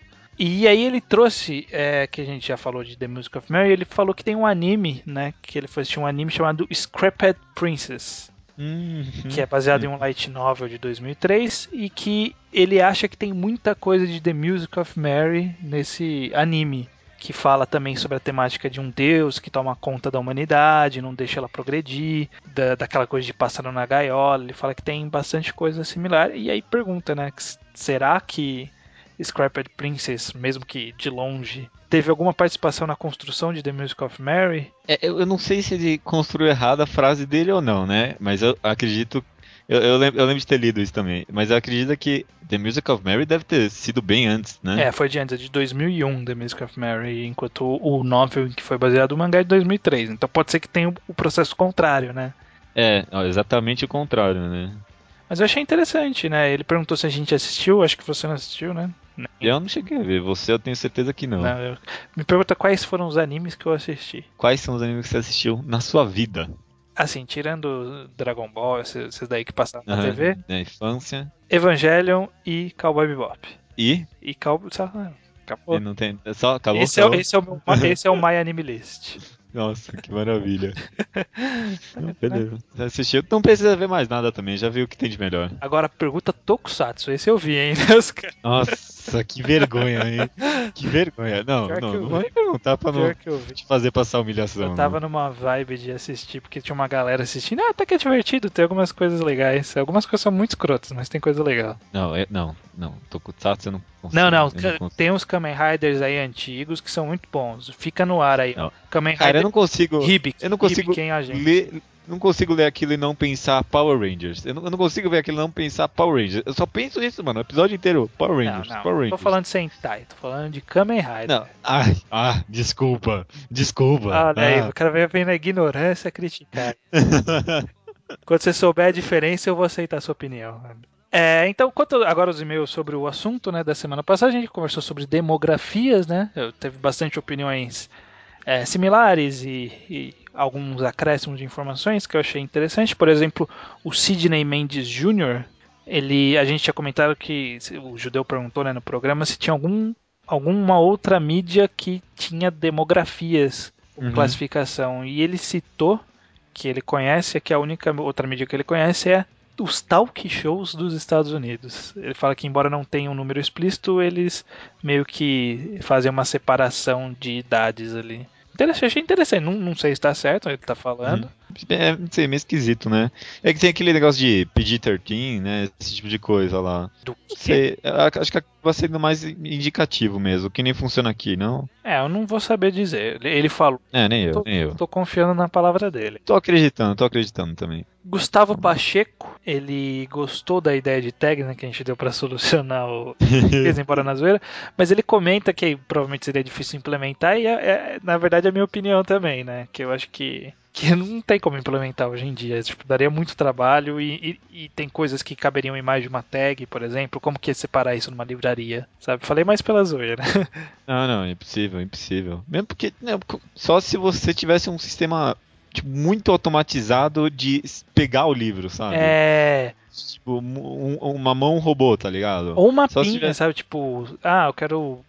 [SPEAKER 2] E aí ele trouxe, é, que a gente já falou de The Music of Mary, ele falou que tem um anime, né, que ele foi assistir um anime chamado Scrapped Princess
[SPEAKER 1] Hum,
[SPEAKER 2] que é baseado em um light novel de 2003 e que ele acha que tem muita coisa de The Music of Mary nesse anime, que fala também sobre a temática de um deus que toma conta da humanidade, não deixa ela progredir, da, daquela coisa de pássaro na gaiola. Ele fala que tem bastante coisa similar e aí pergunta, né, será que Scrapped Princess, mesmo que de longe, teve alguma participação na construção de The Music of Mary?
[SPEAKER 1] É, eu, não sei se ele construiu errado a frase dele ou não, né? Mas eu acredito. Eu, eu, lembro, eu lembro de ter lido isso também. Mas eu acredito que The Music of Mary deve ter sido bem antes, né?
[SPEAKER 2] É, foi de antes, é de 2001, The Music of Mary, enquanto o novel em que foi baseado o mangá é de 2003. Então pode ser que tenha o- processo contrário, né?
[SPEAKER 1] É, exatamente o contrário, né?
[SPEAKER 2] Mas eu achei interessante, né? Ele perguntou se a gente assistiu, acho que você não assistiu, né?
[SPEAKER 1] Eu não cheguei a ver, você eu tenho certeza que não.
[SPEAKER 2] Não, eu- Me pergunta quais foram os animes que eu assisti.
[SPEAKER 1] Quais são os animes que você assistiu na sua vida?
[SPEAKER 2] Assim, tirando Dragon Ball, esses, daí que passaram na
[SPEAKER 1] Aham,
[SPEAKER 2] TV,
[SPEAKER 1] Na infância.
[SPEAKER 2] Evangelion e Cowboy Bebop.
[SPEAKER 1] E?
[SPEAKER 2] E Cowboy... ah, Acabou.
[SPEAKER 1] e não tem. é Só acabou.
[SPEAKER 2] Esse é, esse, é o (laughs) esse é o My Anime List.
[SPEAKER 1] Nossa, que maravilha. (laughs) Não, beleza. Você assistiu? Não precisa ver mais nada também, já viu o que tem de melhor.
[SPEAKER 2] Agora, pergunta Tokusatsu, esse eu vi, hein? (laughs)
[SPEAKER 1] Nossa, que vergonha, hein? Que vergonha. Não,
[SPEAKER 2] Pior
[SPEAKER 1] não, não
[SPEAKER 2] vi.
[SPEAKER 1] nem perguntar pra não
[SPEAKER 2] Pior
[SPEAKER 1] te fazer passar humilhação.
[SPEAKER 2] Eu tava
[SPEAKER 1] não.
[SPEAKER 2] numa vibe de assistir, porque tinha uma galera assistindo. Ah, até que é divertido, tem algumas coisas legais. Algumas coisas são muito escrotas, mas tem coisa legal.
[SPEAKER 1] Não, é, não, não. Tokusatsu eu não consigo.
[SPEAKER 2] Não, não,
[SPEAKER 1] consigo.
[SPEAKER 2] tem uns Kamen Riders aí antigos que são muito bons. Fica no ar aí.
[SPEAKER 1] Não.
[SPEAKER 2] Kamen
[SPEAKER 1] Cara, eu não consigo.
[SPEAKER 2] Hibik.
[SPEAKER 1] eu não consigo
[SPEAKER 2] Hibiken agente.
[SPEAKER 1] ler. Não consigo ler aquilo e não pensar Power Rangers. Eu não, eu não consigo ver aquilo e não pensar Power Rangers. Eu só penso isso, mano. O episódio inteiro. Power Rangers.
[SPEAKER 2] não,
[SPEAKER 1] Power
[SPEAKER 2] não
[SPEAKER 1] Rangers.
[SPEAKER 2] tô falando de Sentai, tô falando de Kamen Rider.
[SPEAKER 1] Não. Ai, ah, desculpa. Desculpa.
[SPEAKER 2] Olha aí,
[SPEAKER 1] Ah.
[SPEAKER 2] o cara vem na ignorância criticar. (laughs) Quando você souber a diferença, eu vou aceitar a sua opinião. É, então, quanto agora os e-mails sobre o assunto né, da semana passada, a gente conversou sobre demografias, né? Eu teve bastante opiniões é, similares e, e alguns acréscimos de informações que eu achei interessante. Por exemplo, o Sidney Mendes Jr., ele, a gente tinha comentado que o judeu perguntou né, no programa se tinha algum, alguma outra mídia que tinha demografias
[SPEAKER 1] Uhum.
[SPEAKER 2] classificação. E ele citou que ele conhece, que a única outra mídia que ele conhece é os talk shows dos Estados Unidos. Ele fala que, embora não tenha um número explícito, eles meio que fazem uma separação de idades ali. Achei interessante. Não, não sei se está certo, ele está falando.
[SPEAKER 1] É, não sei, meio esquisito, né? É que tem aquele negócio de PG-13, né? Esse tipo de coisa lá.
[SPEAKER 2] Do
[SPEAKER 1] sei, acho que acaba sendo mais indicativo mesmo, que nem funciona aqui, não?
[SPEAKER 2] É, eu não vou saber dizer. Ele, falou,
[SPEAKER 1] É, nem eu,
[SPEAKER 2] tô,
[SPEAKER 1] nem eu.
[SPEAKER 2] tô confiando na palavra dele.
[SPEAKER 1] Tô acreditando, tô acreditando também.
[SPEAKER 2] Gustavo Pacheco, ele gostou da ideia de tag né, que a gente deu para solucionar o (laughs) embora na zoeira, mas ele comenta que provavelmente seria difícil implementar e é, é, na verdade é a minha opinião também, né? Que eu acho que, que (laughs) não tem como implementar hoje em dia, tipo, daria muito trabalho e, e, e tem coisas que caberiam em mais de uma tag, por exemplo, como que é separar isso numa livraria, sabe? Falei mais pela zoeira. (laughs)
[SPEAKER 1] Não, não, é impossível, é impossível. Mesmo porque, né, só se você tivesse um sistema tipo, muito automatizado de pegar o livro, sabe?
[SPEAKER 2] É.
[SPEAKER 1] Tipo, um- uma mão robô, tá ligado?
[SPEAKER 2] Ou uma pinha, sabe? Tipo, ah, eu quero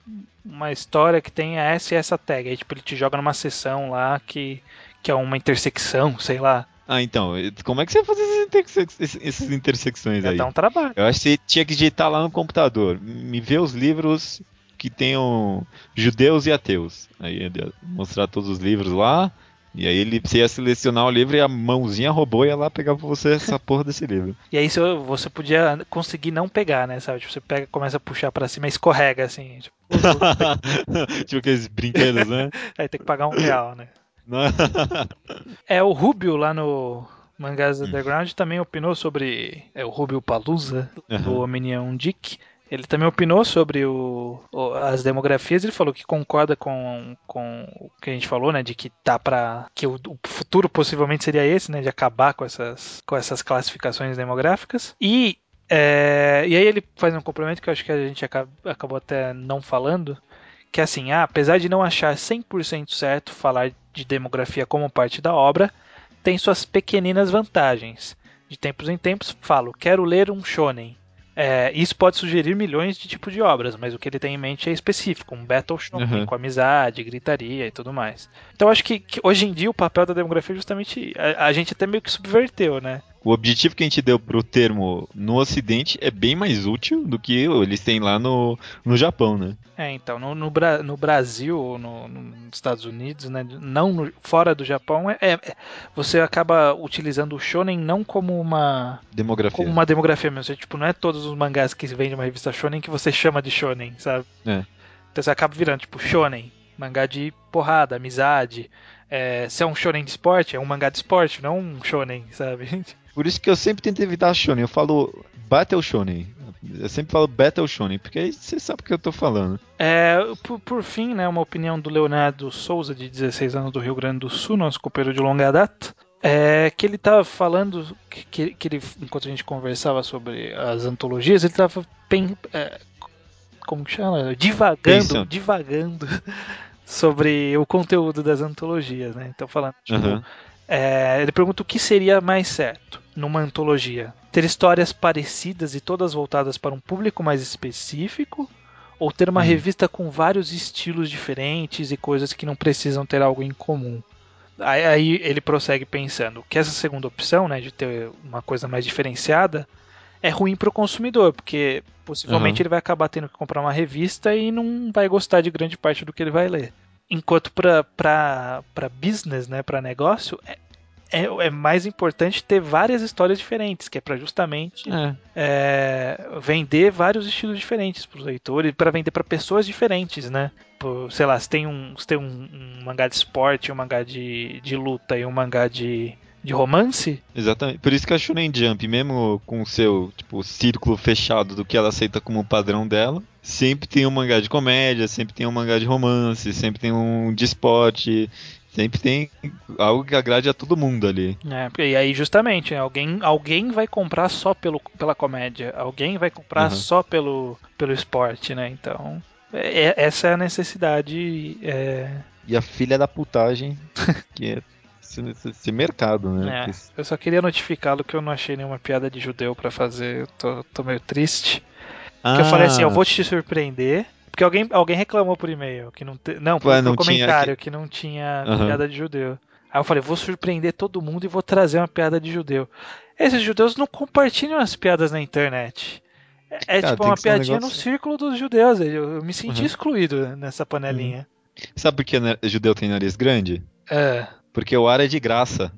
[SPEAKER 2] uma história que tenha essa e essa tag. Aí, tipo, ele te joga numa sessão lá que, que é uma intersecção, sei lá.
[SPEAKER 1] Ah, então, como é que você fazer essas, esses- essas intersecções
[SPEAKER 2] Já
[SPEAKER 1] aí?
[SPEAKER 2] dá um trabalho.
[SPEAKER 1] Eu acho que você tinha que digitar lá no computador. Me vê os livros que tenham judeus e ateus. Aí ia mostrar todos os livros lá. E aí ele, você ia selecionar o livro e a mãozinha robô ia lá pegar pra você essa (laughs) porra desse livro.
[SPEAKER 2] E aí você, você podia conseguir não pegar, né? Sabe? Tipo, você pega, começa a puxar pra cima e escorrega, assim. Tipo, (laughs) (laughs)
[SPEAKER 1] tipo aqueles brinquedos, né?
[SPEAKER 2] aí tem que pagar um real, né? (laughs) É, o Rubio lá no Mangás Underground também opinou sobre. É o Rubio Palusa, do
[SPEAKER 1] Aham.
[SPEAKER 2] Omnium Dick. Ele também opinou sobre o, o- as demografias. Ele falou que concorda com, com o que a gente falou, né? De que tá para que o, o futuro possivelmente seria esse, né? De acabar com essas, com essas classificações demográficas. E, é, e aí ele faz um complemento que eu acho que a gente aca- acabou até não falando. Que assim, ah, apesar de não achar 100% certo falar de demografia como parte da obra, tem suas pequeninas vantagens. De tempos em tempos, falo, quero ler um shonen. É, isso pode sugerir milhões de tipos de obras, mas o que ele tem em mente é específico, um battle shonen
[SPEAKER 1] Uhum.
[SPEAKER 2] com amizade, gritaria e tudo mais. Então acho que, que hoje em dia o papel da demografia é justamente a, a gente até meio que subverteu, né?
[SPEAKER 1] O objetivo que a gente deu pro termo no ocidente é bem mais útil do que eles têm lá no, no Japão, né?
[SPEAKER 2] É, então, no, no, Bra- no Brasil ou no, no- nos Estados Unidos, né, não no- fora do Japão, é, é- você acaba utilizando o shonen não como uma
[SPEAKER 1] Demografia.
[SPEAKER 2] como uma demografia mesmo. Você, tipo, não é todos os mangás que vêm de uma revista shonen que você chama de shonen, sabe?
[SPEAKER 1] É.
[SPEAKER 2] Então você acaba virando, tipo, shonen, mangá de porrada, amizade. É, se é um shonen de esporte, é um mangá de esporte, não um shonen, sabe? (laughs)
[SPEAKER 1] Por isso que eu sempre tento evitar shonen. Eu falo Battle Shonen. Eu sempre falo Battle Shonen, porque aí você sabe o que eu tô falando.
[SPEAKER 2] É, por, por fim, né, uma opinião do Leonardo Souza, de 16 anos, do Rio Grande do Sul, nosso companheiro de longa data, é que ele estava falando, que, que, ele, enquanto a gente conversava sobre as antologias, ele estava como que chama? Divagando,
[SPEAKER 1] Pensando.
[SPEAKER 2] divagando (laughs) sobre o conteúdo das antologias, né? Então falando, tipo,
[SPEAKER 1] Aham.
[SPEAKER 2] é, ele pergunta o que seria mais certo numa antologia: ter histórias parecidas e todas voltadas para um público mais específico, ou ter uma
[SPEAKER 1] Hum.
[SPEAKER 2] revista com vários estilos diferentes e coisas que não precisam ter algo em comum. Aí, aí ele prossegue pensando que essa segunda opção, né, de ter uma coisa mais diferenciada, é ruim para o consumidor, porque possivelmente
[SPEAKER 1] Aham.
[SPEAKER 2] ele vai acabar tendo que comprar uma revista e não vai gostar de grande parte do que ele vai ler. Enquanto para business, né, para negócio, é, é, é mais importante ter várias histórias diferentes, que é para justamente
[SPEAKER 1] É.
[SPEAKER 2] é, vender vários estilos diferentes para os leitores, para vender para pessoas diferentes, né? Pô, sei lá, se tem um, se tem um, um mangá de esporte, um mangá de, de luta e um mangá de, de romance,
[SPEAKER 1] Exatamente. Por isso que a Shonen Jump, mesmo com o seu tipo, círculo fechado do que ela aceita como padrão dela, sempre tem um mangá de comédia, sempre tem um mangá de romance, sempre tem um de esporte, sempre tem algo que agrade a todo mundo ali.
[SPEAKER 2] né? E aí justamente, alguém, alguém vai comprar só pelo, pela comédia, alguém vai comprar
[SPEAKER 1] Uhum.
[SPEAKER 2] só pelo, pelo esporte, né? Então é- é- essa é a necessidade. é,
[SPEAKER 1] E a filha da putagem, (laughs) que é esse, esse- mercado, né?
[SPEAKER 2] É, eu só queria notificá-lo que eu não achei nenhuma piada de judeu pra fazer. Eu tô, tô meio triste. Porque eu falei assim, eu vou te surpreender. Porque alguém, alguém reclamou por e-mail que não te, não, por, por
[SPEAKER 1] não tinha
[SPEAKER 2] comentário que não tinha
[SPEAKER 1] Aham.
[SPEAKER 2] piada de judeu. Aí eu falei, vou surpreender todo mundo e vou trazer uma piada de judeu. Esses judeus não compartilham as piadas na internet. É, é
[SPEAKER 1] Cara,
[SPEAKER 2] tipo uma
[SPEAKER 1] que ser um
[SPEAKER 2] piadinha no
[SPEAKER 1] negócio-
[SPEAKER 2] círculo dos judeus. Eu, me senti
[SPEAKER 1] Uhum.
[SPEAKER 2] excluído nessa panelinha.
[SPEAKER 1] Sabe por que judeu tem nariz grande?
[SPEAKER 2] É.
[SPEAKER 1] Porque o ar é de graça.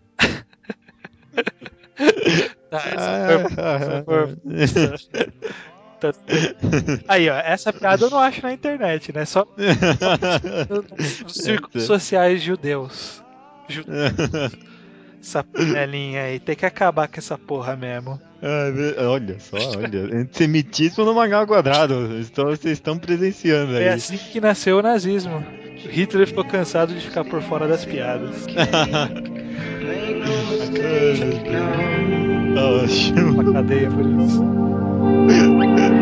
[SPEAKER 2] Tá, essa foi- essa foi- Aí, ó, essa piada eu não acho na internet, né? Só (laughs) nos círculos sociais judeus. Ju- Essa panelinha aí, tem que acabar com essa porra mesmo.
[SPEAKER 1] Ah, olha só, olha. Antissemitismo no mangá ao quadrado. Então, vocês estão presenciando aí.
[SPEAKER 2] É assim que nasceu o nazismo. Hitler ficou cansado de ficar por fora das piadas. (laughs) Uma cadeia por isso. (laughs)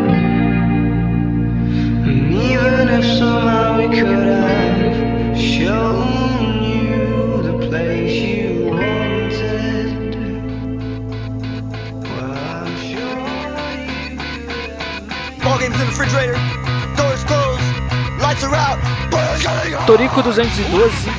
[SPEAKER 2] Torico 212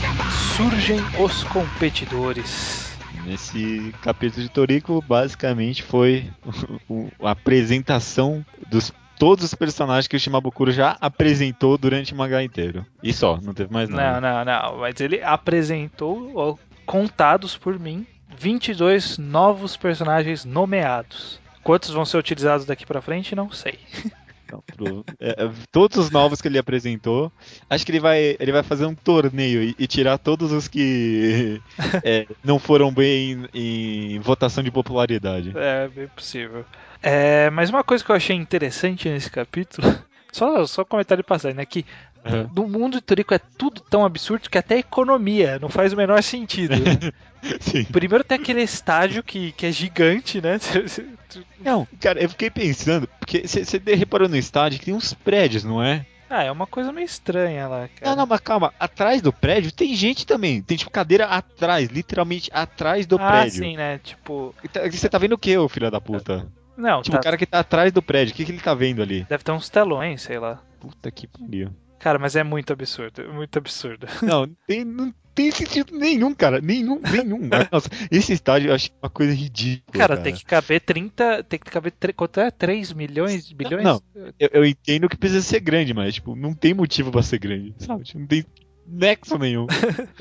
[SPEAKER 2] surgem os competidores.
[SPEAKER 1] Nesse capítulo de Toriko, basicamente foi (laughs) a apresentação dos todos os personagens que o Shimabukuro já apresentou durante o mangá inteiro. E só, não teve mais
[SPEAKER 2] Não,
[SPEAKER 1] nada.
[SPEAKER 2] não, não. Mas ele apresentou, contados por mim, 22 novos personagens nomeados. Quantos vão ser utilizados daqui pra frente, não sei. (laughs)
[SPEAKER 1] Então, pro- é, é, todos os novos que ele apresentou, acho que ele vai, ele vai fazer um torneio e, e tirar todos os que (laughs) é, não foram bem em, em votação de popularidade.
[SPEAKER 2] É bem possível. É, mas uma coisa que eu achei interessante nesse capítulo, (laughs) só, só comentário de passagem, né? Que
[SPEAKER 1] Uhum.
[SPEAKER 2] no mundo de Torico é tudo tão absurdo que até a economia não faz o menor sentido. né? (laughs)
[SPEAKER 1] Sim.
[SPEAKER 2] Primeiro tem aquele estádio que, que é gigante, né? (laughs)
[SPEAKER 1] Não, cara, eu fiquei pensando, porque você reparou no estádio que tem uns prédios, não é?
[SPEAKER 2] Ah, é uma coisa meio estranha lá, cara.
[SPEAKER 1] Não, não, mas calma, atrás do prédio tem gente também. Tem tipo cadeira atrás, literalmente atrás do
[SPEAKER 2] ah,
[SPEAKER 1] prédio.
[SPEAKER 2] sim, né? Tipo.
[SPEAKER 1] Você tá vendo o que, ô filho da puta?
[SPEAKER 2] Não,
[SPEAKER 1] Tipo,
[SPEAKER 2] tá-
[SPEAKER 1] o cara que tá atrás do prédio, o que, que ele tá vendo ali?
[SPEAKER 2] deve ter uns telões, sei lá.
[SPEAKER 1] Puta que pariu.
[SPEAKER 2] Cara, mas é muito absurdo, é muito absurdo. (laughs)
[SPEAKER 1] Não, tem, não tem sentido nenhum, cara. Nenhum, nenhum. (laughs) Nossa, esse estádio eu acho uma coisa ridícula.
[SPEAKER 2] Cara, tem que caber 30. Tem que caber. tre- Quanto é? 3 milhões? Bilhões?
[SPEAKER 1] não. Eu, eu entendo que precisa ser grande, mas, tipo, não tem motivo pra ser grande, sabe? Tipo, Não tem nexo nenhum.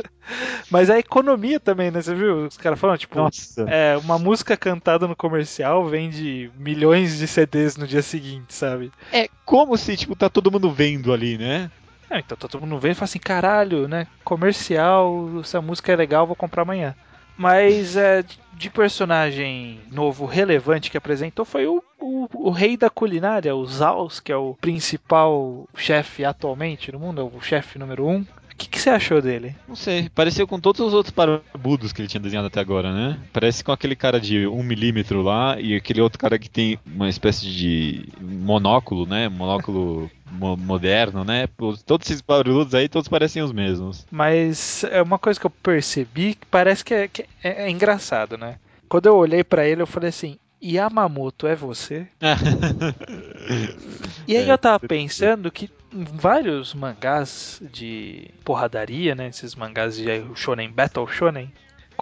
[SPEAKER 1] (laughs)
[SPEAKER 2] Mas a economia também, né? Você viu? Os caras falam, tipo,
[SPEAKER 1] Nossa.
[SPEAKER 2] é, uma música cantada no comercial vende milhões de CDs no dia seguinte, sabe?
[SPEAKER 1] É como se, tipo, tá todo mundo vendo ali, né?
[SPEAKER 2] Ah, então todo mundo vê e fala assim, caralho, né? Comercial, essa música é legal, vou comprar amanhã. Mas é, de personagem novo relevante que apresentou foi o, o, o rei da culinária, o Zaus, que é o principal chefe atualmente no mundo, é o chefe número um. O que, que você achou dele?
[SPEAKER 1] Não sei, pareceu com todos os outros parabudos que ele tinha desenhado até agora, né? Parece com aquele cara de 1 milímetro lá e aquele outro cara que tem uma espécie de monóculo, né? Monóculo (laughs) mo- moderno, né? Todos esses parabudos aí, todos parecem os mesmos.
[SPEAKER 2] Mas é uma coisa que eu percebi que parece que é, que é- é engraçado, né? Quando eu olhei pra ele, eu falei assim: Yamamoto é você? (laughs) E aí
[SPEAKER 1] É,
[SPEAKER 2] eu tava pensando que vários mangás de porradaria, né? Esses mangás de shonen, battle shonen,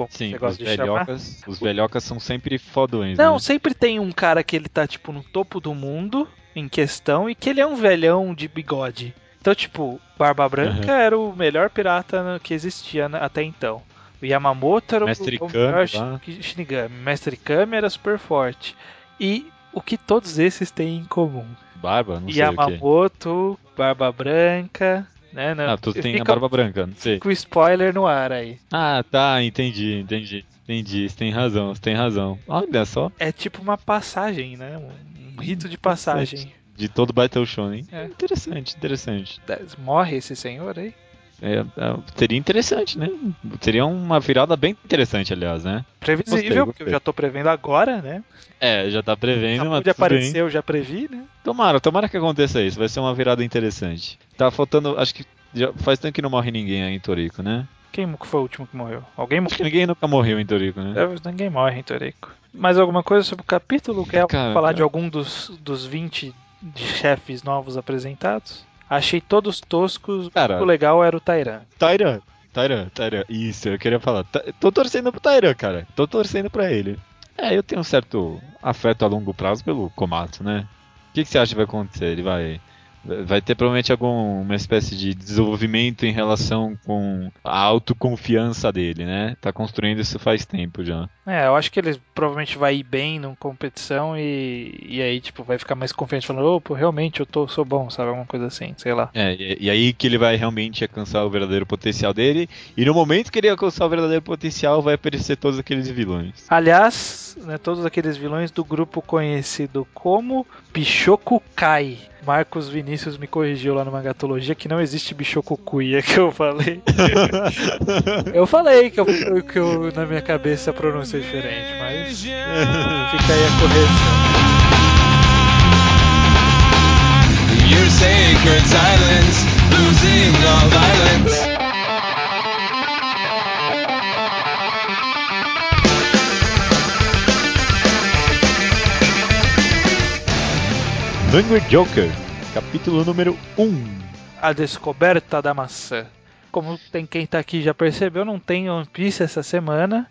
[SPEAKER 1] Sim, os velhocas, os velhocas são sempre fodões,
[SPEAKER 2] Não,
[SPEAKER 1] né?
[SPEAKER 2] sempre tem um cara que ele tá, tipo, no topo do mundo em questão e que ele é um velhão de bigode. Então, tipo, Barba Branca era o melhor pirata que existia na- até então. O Yamamoto era o-
[SPEAKER 1] Mestre
[SPEAKER 2] o
[SPEAKER 1] Kami
[SPEAKER 2] melhor
[SPEAKER 1] lá.
[SPEAKER 2] Shinigami. Mestre Kami era super forte. E o que todos esses têm em comum?
[SPEAKER 1] Barba? Não.
[SPEAKER 2] Yamamoto, Barba Branca, né? Não,
[SPEAKER 1] Ah, tu tem a
[SPEAKER 2] fica,
[SPEAKER 1] barba branca, não sei.
[SPEAKER 2] o spoiler no ar aí.
[SPEAKER 1] Ah, tá, entendi, entendi. Entendi, você tem razão, você tem razão. Olha só,
[SPEAKER 2] É tipo uma passagem, né? Um, um rito de passagem.
[SPEAKER 1] de todo Battle Shonen.
[SPEAKER 2] É.
[SPEAKER 1] Interessante, interessante.
[SPEAKER 2] Morre esse senhor aí?
[SPEAKER 1] É, é, seria interessante, né? Seria uma virada bem interessante, aliás, né?
[SPEAKER 2] Previsível,
[SPEAKER 1] Gostei,
[SPEAKER 2] porque
[SPEAKER 1] gostei.
[SPEAKER 2] eu já tô prevendo agora, né?
[SPEAKER 1] É, já tá prevendo,
[SPEAKER 2] Acabou
[SPEAKER 1] mas bem.
[SPEAKER 2] aparecer, eu já previ, né?
[SPEAKER 1] Tomara, tomara que aconteça isso. Vai ser uma virada interessante. Tá faltando, acho que já faz tempo que não morre ninguém aí em Toriko, né?
[SPEAKER 2] Quem foi o último que morreu? Alguém morreu?
[SPEAKER 1] ninguém nunca morreu em Toriko, né?
[SPEAKER 2] Ninguém morre em Torico. Mais alguma coisa sobre o capítulo? Quer
[SPEAKER 1] Cara,
[SPEAKER 2] falar
[SPEAKER 1] cara.
[SPEAKER 2] de algum dos, dos 20 de chefes novos apresentados? Achei todos toscos.
[SPEAKER 1] Cara.
[SPEAKER 2] O legal era o Tairan.
[SPEAKER 1] Tyran, Tyran, Tyran. Isso, eu queria falar. Tô torcendo pro Tyran, cara. Tô torcendo pra ele. É, eu tenho um certo afeto a longo prazo pelo Komatsu, né? O que, que você acha que vai acontecer? Ele vai. Vai ter provavelmente alguma espécie de desenvolvimento em relação com a autoconfiança dele, né? Tá construindo isso faz tempo já.
[SPEAKER 2] É, eu acho que ele provavelmente vai ir bem numa competição e, e aí, tipo, vai ficar mais confiante falando, opa, realmente eu tô, sou bom, sabe? Alguma coisa assim, sei lá.
[SPEAKER 1] É, e, e aí que ele vai realmente alcançar o verdadeiro potencial dele. E no momento que ele alcançar o verdadeiro potencial, vai aparecer todos aqueles vilões.
[SPEAKER 2] Aliás, né, todos aqueles vilões do grupo conhecido como Bichoku Kai. Marcos Vinícius me corrigiu lá no Mangatologia que não existe Bichoku Kuya (laughs) que eu falei. eu falei que, eu, que eu, na minha cabeça a pronúncia é diferente, mas fica aí a correção.
[SPEAKER 4] Your sacred silence, losing all violence.
[SPEAKER 1] Hungry Joker, capítulo número 1.
[SPEAKER 2] A descoberta da maçã. Como tem quem tá aqui já percebeu, não tem One Piece essa semana.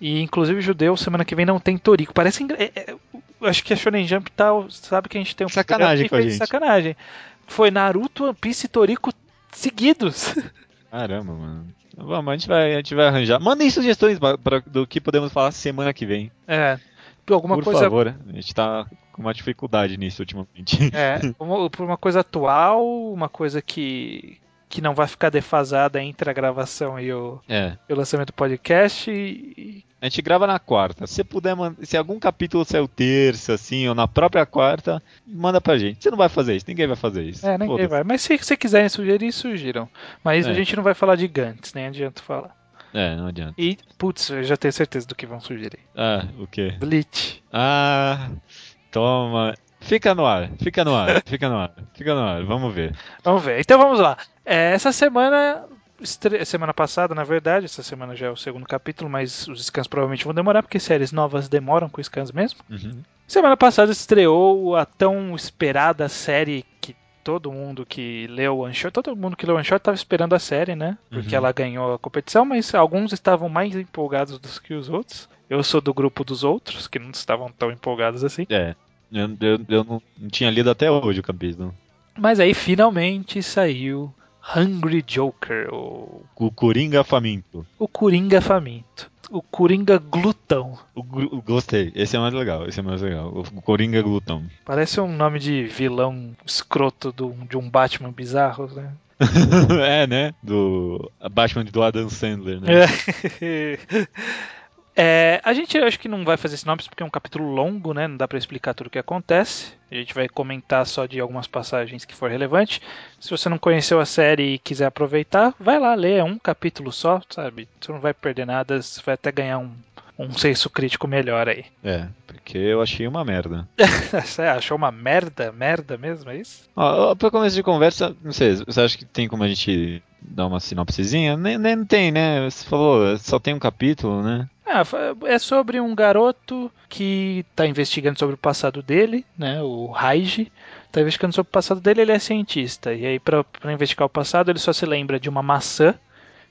[SPEAKER 2] E inclusive judeu, semana que vem não tem Toriko. Parece. é- é- eu acho que a Shonen Jump tá, sabe que a gente tem um
[SPEAKER 1] Sacanagem com a gente.
[SPEAKER 2] sacanagem. Foi Naruto, One Piece e Toriko seguidos. (laughs)
[SPEAKER 1] Caramba, mano. Vamos, a gente vai, a gente vai arranjar. Mandem sugestões pra- do que podemos falar semana que vem.
[SPEAKER 2] É. Alguma
[SPEAKER 1] Por
[SPEAKER 2] coisa.
[SPEAKER 1] favor, a gente tá com uma dificuldade nisso ultimamente. (laughs)
[SPEAKER 2] É, uma, por uma coisa atual, uma coisa que, que não vai ficar defasada entre a gravação e o,
[SPEAKER 1] É.
[SPEAKER 2] e o lançamento do podcast. E,
[SPEAKER 1] A gente grava na quarta. Se puder, se algum capítulo saiu terça, assim, ou na própria quarta, manda pra gente. Você não vai fazer isso, ninguém vai fazer isso.
[SPEAKER 2] É, ninguém vai. Mas se, se quiserem sugerir, sugiram. Mas a
[SPEAKER 1] É.
[SPEAKER 2] gente não vai falar de Gantz, nem adianta falar.
[SPEAKER 1] É, não adianta.
[SPEAKER 2] E, putz, eu já tenho certeza do que vão sugerir.
[SPEAKER 1] Ah, o quê?
[SPEAKER 2] Bleach.
[SPEAKER 1] Ah, toma. Fica no ar, fica no ar, (laughs) fica no ar, fica no ar, vamos ver.
[SPEAKER 2] Vamos ver. Então vamos lá. É, essa semana. Semana passada, na verdade, essa semana já é o segundo capítulo, mas os scans provavelmente vão demorar, porque séries novas demoram com scans mesmo.
[SPEAKER 1] Uhum.
[SPEAKER 2] Semana passada estreou a tão esperada série que todo mundo que leu o One Shot, todo mundo que leu o One Shot estava esperando a série, né? Porque
[SPEAKER 1] Uhum.
[SPEAKER 2] ela ganhou a competição, mas alguns estavam mais empolgados do que os outros. Eu sou do grupo dos outros, que não estavam tão empolgados assim.
[SPEAKER 1] É, eu, eu, eu não, não tinha lido até hoje o capítulo.
[SPEAKER 2] Mas aí finalmente saiu Hungry Joker, o,
[SPEAKER 1] O Coringa Faminto.
[SPEAKER 2] o Coringa faminto. O Coringa glutão.
[SPEAKER 1] O, gostei, esse é mais legal, esse é mais legal. O Coringa Glutão.
[SPEAKER 2] Parece um nome de vilão escroto do- de um Batman bizarro, né? (laughs)
[SPEAKER 1] é, né? Do Batman do Adam Sandler, né?
[SPEAKER 2] É. (laughs) É, a gente acho que não vai fazer sinopse porque é um capítulo longo, né? Não dá pra explicar tudo o que acontece. A gente vai comentar só de algumas passagens que for relevante. Se você não conheceu a série e quiser aproveitar, vai lá ler, é um capítulo só, sabe? Você não vai perder nada, você vai até ganhar um, um senso crítico melhor aí.
[SPEAKER 1] É, porque eu achei uma merda. (laughs)
[SPEAKER 2] Você achou uma merda, merda mesmo, é isso?
[SPEAKER 1] Ó, pra começo de conversa, não sei, você acha que tem como a gente dar uma sinopsezinha? Nem, nem tem, né? Você falou, só tem um capítulo, né?
[SPEAKER 2] Ah, é sobre um garoto que tá investigando sobre o passado dele, né? O Raiji. Tá investigando sobre o passado dele, ele é cientista. E aí, pra investigar o passado, ele só se lembra de uma maçã,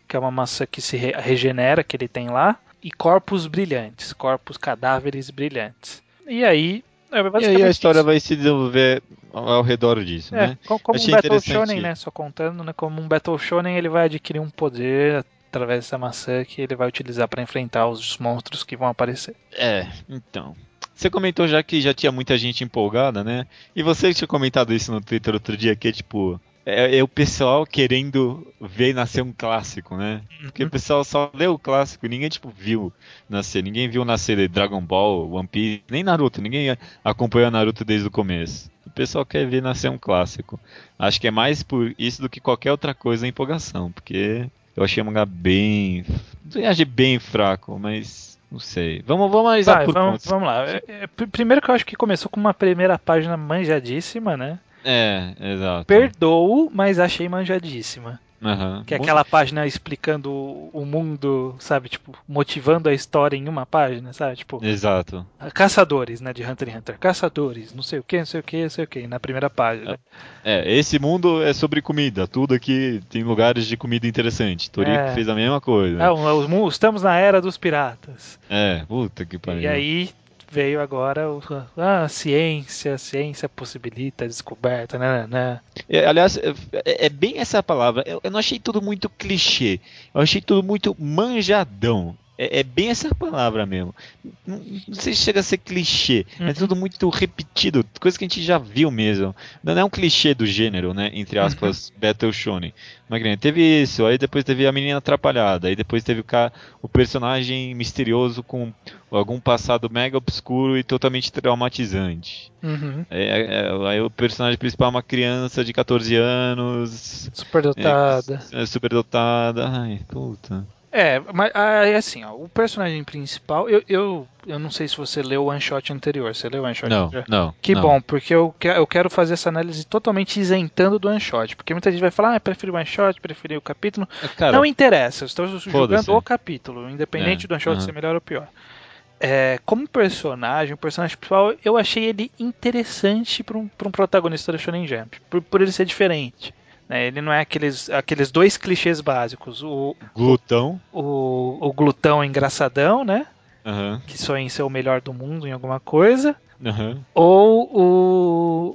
[SPEAKER 2] que é uma maçã que se re- regenera, que ele tem lá, e corpos brilhantes, corpos cadáveres brilhantes. E aí. É
[SPEAKER 1] E
[SPEAKER 2] basicamente
[SPEAKER 1] aí a história
[SPEAKER 2] isso.
[SPEAKER 1] vai se desenvolver ao redor disso,
[SPEAKER 2] É,
[SPEAKER 1] né?
[SPEAKER 2] co- como um Battle. Shonen, né? Só contando, né? Como um Battle Shonen, ele vai adquirir um poder através dessa maçã que ele vai utilizar pra enfrentar os monstros que vão aparecer.
[SPEAKER 1] É, então. Você comentou já que já tinha muita gente empolgada, né? E você tinha comentado isso no Twitter outro dia, que é tipo. É, é o pessoal querendo ver nascer um clássico, né? Porque o pessoal só leu o clássico, ninguém tipo viu nascer, ninguém viu nascer Dragon Ball, One Piece, nem Naruto, ninguém acompanhou Naruto desde o começo. O pessoal quer ver nascer um clássico. Acho que é mais por isso do que qualquer outra coisa a empolgação, porque eu achei o mangá bem. Não achei bem fraco, mas não sei. Vamos, vamos analisar por
[SPEAKER 2] vamos,
[SPEAKER 1] pontos.
[SPEAKER 2] vamos lá. É, é, pr- primeiro que eu acho que começou com uma primeira página manjadíssima, né?
[SPEAKER 1] É, exato.
[SPEAKER 2] Perdoo, mas achei manjadíssima.
[SPEAKER 1] Aham.
[SPEAKER 2] Que é aquela página explicando o mundo, sabe? Tipo, motivando a história em uma página, sabe? Tipo,
[SPEAKER 1] Exato.
[SPEAKER 2] caçadores, né? De Hunter x Hunter. Caçadores, não sei o que, não sei o que, não sei o que, na primeira página.
[SPEAKER 1] É, esse mundo é sobre comida. Tudo aqui tem lugares de comida interessante. Toriko
[SPEAKER 2] É.
[SPEAKER 1] fez a mesma coisa.
[SPEAKER 2] Mu- estamos na era dos piratas.
[SPEAKER 1] É, puta que pariu.
[SPEAKER 2] E aí veio agora o, ah, ciência, ciência possibilita a descoberta, né, né.
[SPEAKER 1] É, aliás, é- é bem essa palavra. Eu, eu não achei tudo muito clichê. Eu achei tudo muito manjadão. É, é bem essa palavra mesmo. Não, não sei se chega a ser clichê. É
[SPEAKER 2] Uhum.
[SPEAKER 1] tudo muito repetido. Coisa que a gente já viu mesmo. Não é um clichê do gênero, né? Entre aspas, Battle Shonen. Mas teve isso, aí depois teve a menina atrapalhada, aí depois teve o, ca- o personagem misterioso com algum passado mega obscuro e totalmente traumatizante.
[SPEAKER 2] Uhum.
[SPEAKER 1] É, é, aí o personagem principal é uma criança de 14 anos,
[SPEAKER 2] Superdotada.
[SPEAKER 1] é, superdotada. Ai, puta.
[SPEAKER 2] É, mas ah, é assim, ó, o personagem principal, eu, eu, eu não sei se você leu o one shot anterior. Você leu o one shot
[SPEAKER 1] Não,
[SPEAKER 2] anterior?
[SPEAKER 1] não.
[SPEAKER 2] Que
[SPEAKER 1] não.
[SPEAKER 2] bom, porque eu, que- eu quero fazer essa análise totalmente isentando do one shot. Porque muita gente vai falar, ah, prefiro o one shot, preferi o capítulo.
[SPEAKER 1] Cara,
[SPEAKER 2] não interessa, eu estou
[SPEAKER 1] foda-se.
[SPEAKER 2] o capítulo, independente
[SPEAKER 1] É,
[SPEAKER 2] do one shot
[SPEAKER 1] aham.
[SPEAKER 2] ser melhor ou pior. É, como personagem, o personagem principal, eu achei ele interessante para um, pra um protagonista da Shonen Jump, por, por ele ser diferente. Né? Ele não é aqueles, aqueles dois clichês básicos, o,
[SPEAKER 1] glutão.
[SPEAKER 2] o, o glutão engraçadão, né?
[SPEAKER 1] Aham,
[SPEAKER 2] Que sonha em ser o melhor do mundo em alguma coisa.
[SPEAKER 1] aham.
[SPEAKER 2] Ou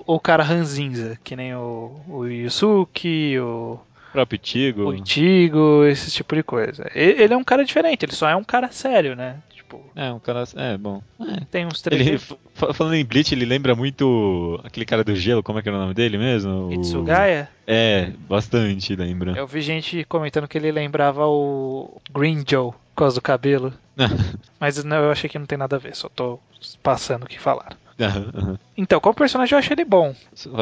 [SPEAKER 2] o, o cara ranzinza, que nem o, o Yusuke, o,
[SPEAKER 1] próprio Tigo.
[SPEAKER 2] o Ichigo, esse tipo de coisa. Ele é um cara diferente, ele só é um cara sério, né? Tipo,
[SPEAKER 1] É, um cara. É, bom. É.
[SPEAKER 2] tem uns
[SPEAKER 1] Ele,
[SPEAKER 2] três.
[SPEAKER 1] fa- falando em Bleach, ele lembra muito aquele cara do gelo, como é que era o nome dele mesmo? O-
[SPEAKER 2] Itsugaya,
[SPEAKER 1] É, bastante, lembra.
[SPEAKER 2] eu vi gente comentando que ele lembrava o Green Joe, por causa do cabelo. (laughs) Mas não, eu achei que não tem nada a ver, só tô passando o que falaram. Então, como personagem eu achei ele bom.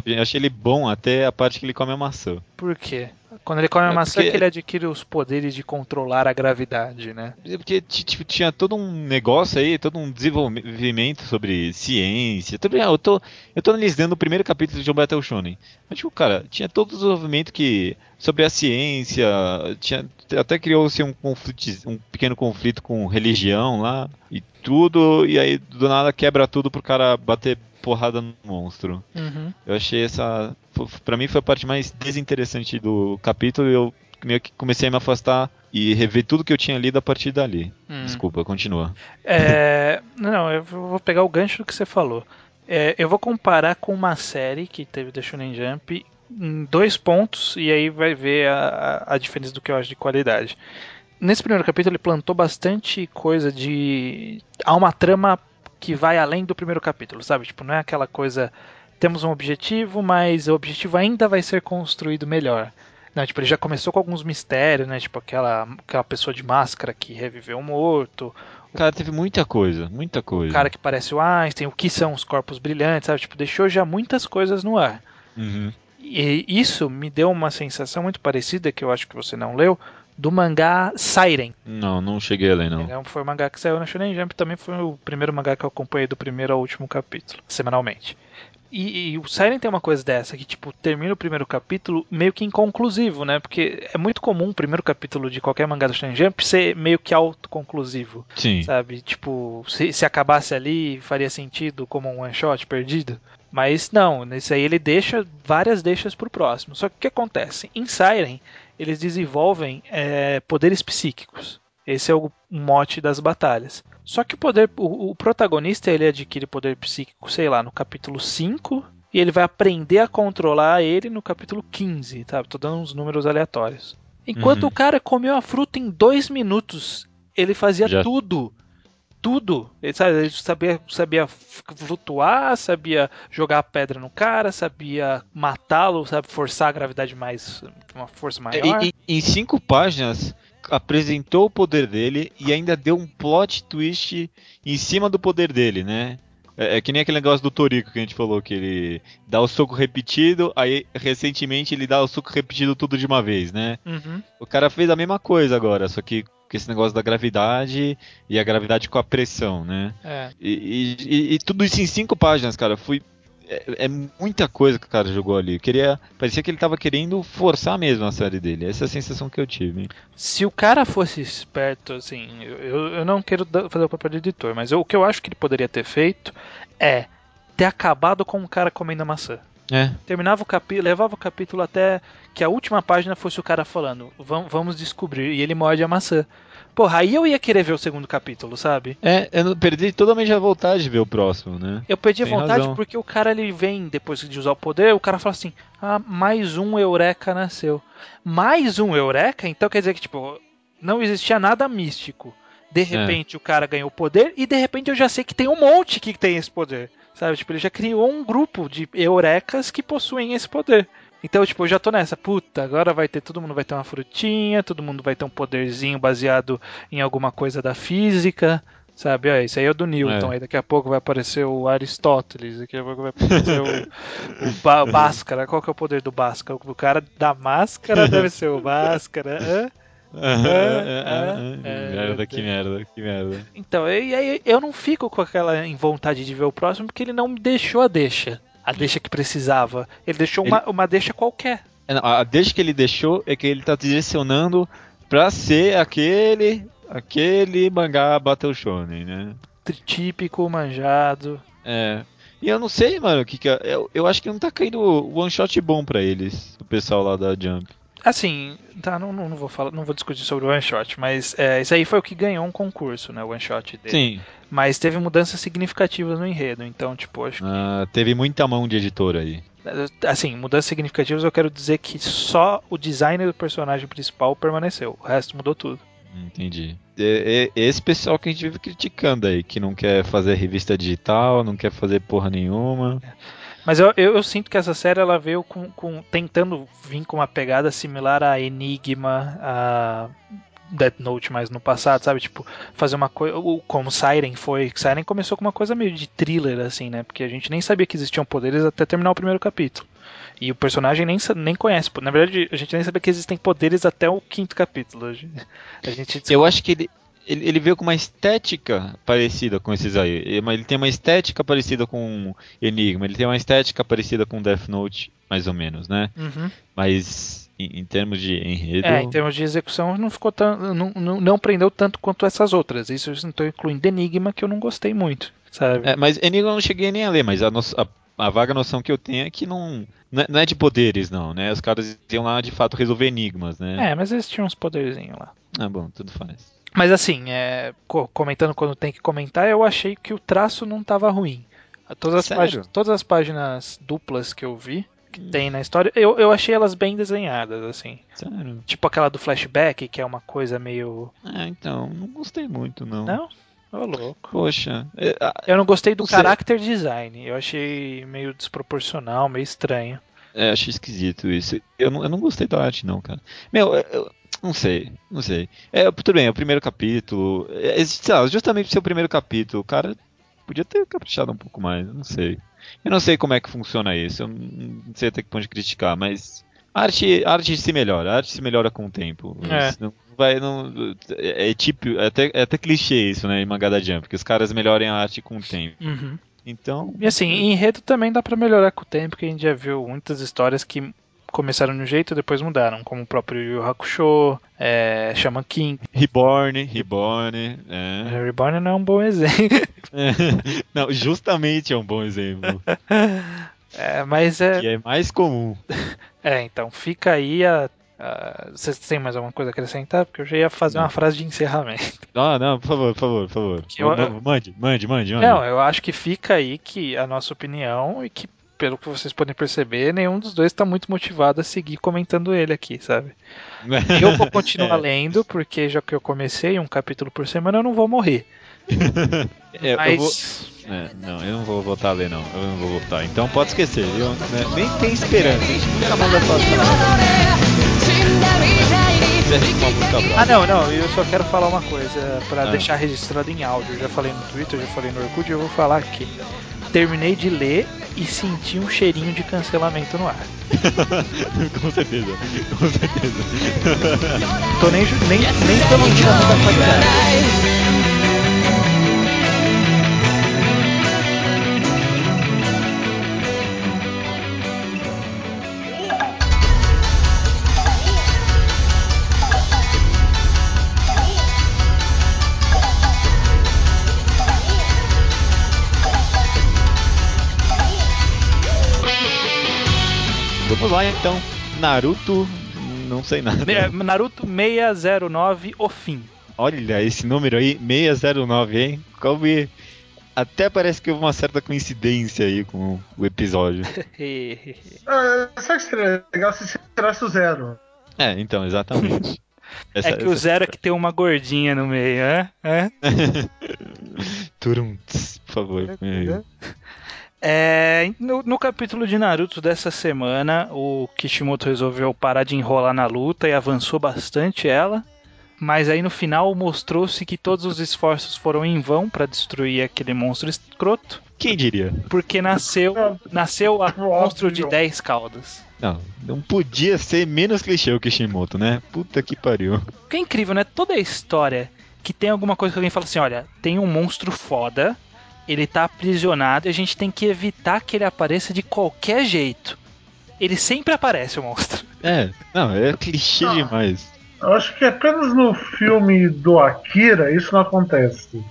[SPEAKER 1] Eu achei ele bom até a parte que ele come a maçã.
[SPEAKER 2] Por quê? Quando ele come a
[SPEAKER 1] É
[SPEAKER 2] maçã,
[SPEAKER 1] porque-
[SPEAKER 2] que ele adquire os poderes de controlar a gravidade, né?
[SPEAKER 1] É Porque ti- tipo, tinha todo um negócio aí, todo um desenvolvimento sobre ciência. Tudo bem, eu tô, eu tô analisando o primeiro capítulo de John Battle Shonen. Mas, tipo, cara, tinha todo o desenvolvimento que. sobre a ciência. Tinha, até criou-se um conflito, um pequeno conflito com religião lá e tudo. E aí do nada quebra tudo pro cara bater porrada no monstro.
[SPEAKER 2] Uhum.
[SPEAKER 1] Eu achei essa. Pra mim foi a parte mais desinteressante do capítulo e eu meio que comecei a me afastar e rever tudo que eu tinha lido a partir dali.
[SPEAKER 2] Hum.
[SPEAKER 1] Desculpa, continua.
[SPEAKER 2] É, não, eu vou pegar o gancho do que você falou. É, eu vou comparar com uma série que teve da Shonen Jump em dois pontos e aí vai ver a, a- a diferença do que eu acho de qualidade. Nesse primeiro capítulo ele plantou bastante coisa de. Há uma trama que vai além do primeiro capítulo, sabe? Tipo, não é aquela coisa. Temos um objetivo, mas o objetivo ainda vai ser construído melhor. Não, tipo, ele já começou com alguns mistérios, né? Tipo, aquela, aquela pessoa de máscara que reviveu um morto,
[SPEAKER 1] Cara, teve muita coisa, muita coisa.
[SPEAKER 2] o cara que parece o Einstein, o que são os corpos brilhantes, sabe? Tipo, deixou já muitas coisas no ar.
[SPEAKER 1] Uhum.
[SPEAKER 2] E isso me deu uma sensação muito parecida, que eu acho que você não leu, do mangá Siren.
[SPEAKER 1] Não, não cheguei a ler, não.
[SPEAKER 2] É foi um mangá que saiu na Shonen Jump, também foi o primeiro mangá que eu acompanhei do primeiro ao último capítulo, semanalmente. E, e o Siren tem uma coisa dessa, que tipo, termina o primeiro capítulo meio que inconclusivo, né? Porque é muito comum o primeiro capítulo de qualquer mangá do Shonen Jump ser meio que autoconclusivo,
[SPEAKER 1] Sim.
[SPEAKER 2] sabe? Tipo, se, se acabasse ali, faria sentido como um one shot perdido. Mas não, nesse aí ele deixa várias deixas pro próximo. Só que o que acontece? Em Siren, eles desenvolvem é, poderes psíquicos. Esse é o mote das batalhas. Só que o poder, o, o protagonista ele adquire poder psíquico, sei lá, no capítulo 5 e ele vai aprender a controlar ele no capítulo 15, tá? Tô dando uns números aleatórios. Enquanto
[SPEAKER 1] Uhum.
[SPEAKER 2] o cara comeu a fruta em dois minutos, ele fazia
[SPEAKER 1] Já-
[SPEAKER 2] tudo. Tudo. Ele, sabe, ele sabia, sabia flutuar, sabia jogar a pedra no cara, sabia matá-lo, sabe, forçar a gravidade mais. uma força maior.
[SPEAKER 1] E- e- em cinco páginas apresentou o poder dele e ainda deu um plot twist em cima do poder dele, né? É, é que nem aquele negócio do Toriko que a gente falou, que ele dá o soco repetido, aí recentemente ele dá o soco repetido tudo de uma vez, né?
[SPEAKER 2] Uhum.
[SPEAKER 1] O cara fez a mesma coisa agora, só que com esse negócio da gravidade e a gravidade com a pressão, né?
[SPEAKER 2] É.
[SPEAKER 1] E, e- e- e tudo isso em cinco páginas, cara. Fui. É, é muita coisa que o cara jogou ali. Queria, parecia que ele tava querendo forçar mesmo a série dele. Essa é a sensação que eu tive.
[SPEAKER 2] Se o cara fosse esperto, assim, eu, eu- não quero fazer o papel de editor, mas eu- o que eu acho que ele poderia ter feito é ter acabado com o cara comendo maçã.
[SPEAKER 1] É.
[SPEAKER 2] Terminava o capítulo, levava o capítulo até que a última página fosse o cara falando, "Vam- vamos descobrir, e ele morde a maçã. Porra, aí eu ia querer ver o segundo capítulo, sabe?
[SPEAKER 1] É, eu perdi totalmente a vontade de ver o próximo, né?
[SPEAKER 2] Eu perdi a
[SPEAKER 1] Tem
[SPEAKER 2] vontade
[SPEAKER 1] razão.
[SPEAKER 2] porque o cara ele vem depois de usar o poder, o cara fala assim: "Ah, mais um Eureka nasceu". Mais um Eureka, então quer dizer que tipo, não existia nada místico. De repente o cara ganhou poder e de repente eu já sei que tem um monte que tem esse poder. Sabe? Tipo, ele já criou um grupo de Eurecas que possuem esse poder. Então, tipo, eu já tô nessa, puta, agora vai ter, todo mundo vai ter uma frutinha, todo mundo vai ter um poderzinho baseado em alguma coisa da física, sabe? Ó, esse aí é o do Newton,
[SPEAKER 1] É.
[SPEAKER 2] aí daqui a pouco vai aparecer o Aristóteles, daqui a pouco vai aparecer o, o Ba- Bhaskara. Qual que é o poder do Bhaskara? O cara da máscara (laughs) deve ser o Bhaskara. hã?
[SPEAKER 1] Ah,
[SPEAKER 2] é,
[SPEAKER 1] merda, que merda, que merda.
[SPEAKER 2] Então, e aí eu não fico com aquela vontade de ver o próximo porque ele não me deixou a deixa. A deixa que precisava. Ele deixou uma, uma deixa qualquer.
[SPEAKER 1] É, não, A deixa que ele deixou é que ele tá direcionando pra ser aquele. aquele mangá Battle Shonen, né?
[SPEAKER 2] Típico, manjado.
[SPEAKER 1] É. E eu não sei, mano, o que que é. Eu, eu acho que não tá caindo one shot bom pra eles, o pessoal lá da Jump.
[SPEAKER 2] Assim, tá, não, não, não vou falar, não vou discutir sobre o One Shot, mas é, isso aí foi o que ganhou um concurso, né? O One Shot dele.
[SPEAKER 1] Sim.
[SPEAKER 2] Mas teve mudanças significativas no enredo, então, tipo, acho que.
[SPEAKER 1] Ah, teve muita mão de editor aí.
[SPEAKER 2] Assim, mudanças significativas eu quero dizer que só o design do personagem principal permaneceu. O resto mudou tudo.
[SPEAKER 1] Entendi. É, é esse pessoal que a gente vive criticando aí, que não quer fazer revista digital, não quer fazer porra nenhuma.
[SPEAKER 2] Mas eu, eu, eu sinto que essa série ela veio com, com- tentando vir com uma pegada similar a Enigma, a Death Note mais no passado, sabe? Tipo, fazer uma coisa. Como Siren foi. Siren começou com uma coisa meio de thriller, assim, né? Porque a gente nem sabia que existiam poderes até terminar o primeiro capítulo. E o personagem nem, nem conhece. Na verdade, a gente nem sabia que existem poderes até o quinto capítulo. (laughs) A gente
[SPEAKER 1] Eu acho que ele, ele, ele veio com uma estética parecida com esses aí. Ele- tem uma estética parecida com Enigma, ele tem uma estética parecida com Death Note, mais ou menos, né?
[SPEAKER 2] Uhum.
[SPEAKER 1] Mas em, em termos de enredo.
[SPEAKER 2] É, em termos de execução não ficou tão, não, não, não prendeu tanto quanto essas outras. Isso eu estou incluindo Enigma, que eu não gostei muito, sabe?
[SPEAKER 1] É, mas Enigma eu não cheguei nem a ler, mas a, a- a vaga noção que eu tenho é que não, não é- não é de poderes, não, né? Os caras iam lá de fato resolver enigmas, né?
[SPEAKER 2] É, mas eles tinham uns poderzinhos lá.
[SPEAKER 1] Ah, bom, tudo faz.
[SPEAKER 2] Mas assim, é, co- comentando quando tem que comentar, eu achei que o traço não estava ruim. Todas as, páginas, todas as páginas duplas que eu vi, que tem na história, eu, eu achei elas bem desenhadas, assim.
[SPEAKER 1] Sério?
[SPEAKER 2] Tipo aquela do flashback, que é uma coisa meio.
[SPEAKER 1] Ah, então, não gostei muito, não.
[SPEAKER 2] Não? Ô, louco.
[SPEAKER 1] Poxa, é, a-
[SPEAKER 2] Eu não gostei do
[SPEAKER 1] Não
[SPEAKER 2] character design. Eu achei meio desproporcional, meio estranho.
[SPEAKER 1] É, achei esquisito isso. Eu não, eu não gostei da arte, não, cara. Meu, eu, eu não sei, não sei. É, tudo bem, é o primeiro capítulo. É, sei lá, justamente por ser o primeiro capítulo, o cara podia ter caprichado um pouco mais, não sei. Eu não sei como é que funciona isso, eu não, sei até que ponto criticar, mas. A arte, a arte se melhora, a arte se melhora com o tempo.
[SPEAKER 2] É.
[SPEAKER 1] Não vai, não, é, tipo, é até, é até clichê isso, né, em mangá da Jump, que os caras melhorem a arte com o tempo.
[SPEAKER 2] Uhum.
[SPEAKER 1] Então,
[SPEAKER 2] E assim, em enredo também dá pra melhorar com o tempo, porque a gente já viu muitas histórias que começaram de um jeito e depois mudaram, como o próprio Yu Hakusho, é, Shaman King.
[SPEAKER 1] Reborn, Reborn, é.
[SPEAKER 2] Reborn não é um bom exemplo. (laughs)
[SPEAKER 1] Não, justamente é um bom exemplo. (laughs)
[SPEAKER 2] É, mas é,
[SPEAKER 1] Que é mais comum. (laughs)
[SPEAKER 2] é, então fica aí a. a- Vocês têm mais alguma coisa a acrescentar? Porque eu já ia fazer uma frase de encerramento.
[SPEAKER 1] Não, não, por favor, por favor, por favor.
[SPEAKER 2] Eu-
[SPEAKER 1] Mande, mande, mande, mande.
[SPEAKER 2] Não, eu acho que fica aí que a nossa opinião e que, pelo que vocês podem perceber, nenhum dos dois está muito motivado a seguir comentando ele aqui, sabe? (laughs) Eu vou continuar
[SPEAKER 1] É.
[SPEAKER 2] lendo, porque já que eu comecei um capítulo por semana, eu não vou morrer.
[SPEAKER 1] É, eu
[SPEAKER 2] Mas.
[SPEAKER 1] vou- É, não, eu não vou voltar a ler, não. Eu não vou voltar. Então pode esquecer. Eu, né, nem tem esperança. A gente nunca mais vai falar
[SPEAKER 2] Ah, não, não, eu só quero falar uma coisa pra
[SPEAKER 1] Ah.
[SPEAKER 2] deixar registrado em áudio. Eu já falei no Twitter, eu já falei no Orkut, eu vou falar aqui. Terminei de ler e senti um cheirinho de cancelamento no ar. (laughs)
[SPEAKER 1] com certeza, com certeza.
[SPEAKER 2] Tô nem, nem, nem pelo da qualidade.
[SPEAKER 1] Vamos lá então. Naruto, não sei nada.
[SPEAKER 2] Naruto 609, o fim.
[SPEAKER 1] Olha, esse número aí, 609, hein? Calma Até parece que houve uma certa coincidência aí com o episódio.
[SPEAKER 3] Ah, sabe que seria legal se tirasse o zero?
[SPEAKER 1] É, então, exatamente. (laughs) Essa-
[SPEAKER 2] é que o
[SPEAKER 1] essa-
[SPEAKER 2] zero é que tem uma gordinha no meio, né? É? (laughs)
[SPEAKER 1] Turum, por favor. É.
[SPEAKER 2] No, no capítulo de Naruto dessa semana, o Kishimoto resolveu parar de enrolar na luta e avançou bastante ela. Mas aí no final mostrou-se que todos os esforços foram em vão para destruir aquele monstro escroto,
[SPEAKER 1] Quem diria?
[SPEAKER 2] porque nasceu nasceu a monstro de 10 caudas.
[SPEAKER 1] Não, não podia ser menos clichê o Kishimoto, né? Puta que pariu.
[SPEAKER 2] O que é incrível, né? Toda a história que tem alguma coisa que alguém fala assim, olha, tem um monstro foda, ele tá aprisionado e a gente tem que evitar que ele apareça de qualquer jeito. Ele sempre aparece, o monstro. (laughs)
[SPEAKER 1] É, não, é clichê
[SPEAKER 3] Não.
[SPEAKER 1] demais.
[SPEAKER 3] Eu acho que apenas no filme do Akira isso não acontece.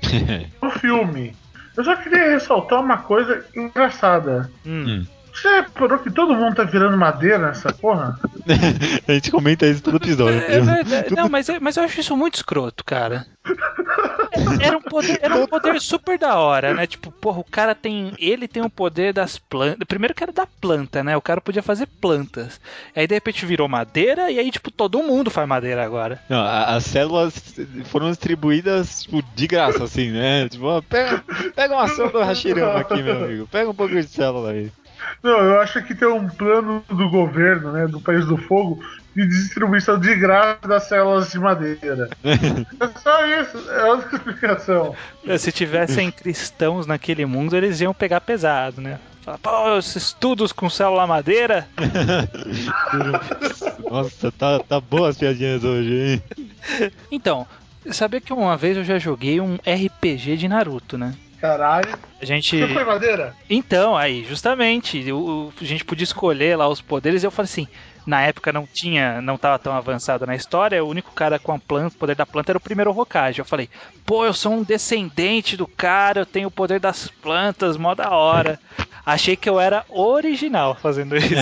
[SPEAKER 3] (laughs) No filme. Eu só queria ressaltar uma coisa engraçada.
[SPEAKER 2] Hum.
[SPEAKER 3] Você reparou que todo mundo tá virando madeira nessa porra? (laughs)
[SPEAKER 1] a gente comenta isso todo episódio.
[SPEAKER 2] É verdade. Não, mas, é- mas eu acho isso muito escroto, cara. Era um, poder, era um poder super da hora, né? Tipo, porra, o cara tem. Ele tem o poder das plantas. Primeiro que era da planta, né? O cara podia fazer plantas. Aí de repente virou madeira e aí, tipo, todo mundo faz madeira agora.
[SPEAKER 1] Não, a- as células foram distribuídas tipo, de graça, assim, né? Tipo, ó, pega, pega uma célula do Hashirama aqui, meu amigo. Pega um pouco de célula aí.
[SPEAKER 3] Não, eu acho que tem um plano do governo, né, do País do Fogo, de distribuição de graça das células de madeira. (laughs) É só isso, é outra explicação.
[SPEAKER 2] Se tivessem cristãos naquele mundo, eles iam pegar pesado, né? Falar, pô, esses estudos com célula madeira. (laughs)
[SPEAKER 1] Nossa, tá, tá boa as piadinhas hoje, hein?
[SPEAKER 2] Então, sabia que uma vez eu já joguei um RPG de Naruto, né?
[SPEAKER 3] Caralho.
[SPEAKER 2] A gente.
[SPEAKER 3] Você foi madeira?
[SPEAKER 2] Então, aí, justamente, o- o- a gente podia escolher lá os poderes e eu falei assim, na época não tinha, não tava tão avançado na história, o único cara com a planta, o poder da planta era o primeiro Hokage. Eu falei, pô, eu sou um descendente do cara, eu tenho o poder das plantas, mó da hora. Achei que eu era original fazendo isso.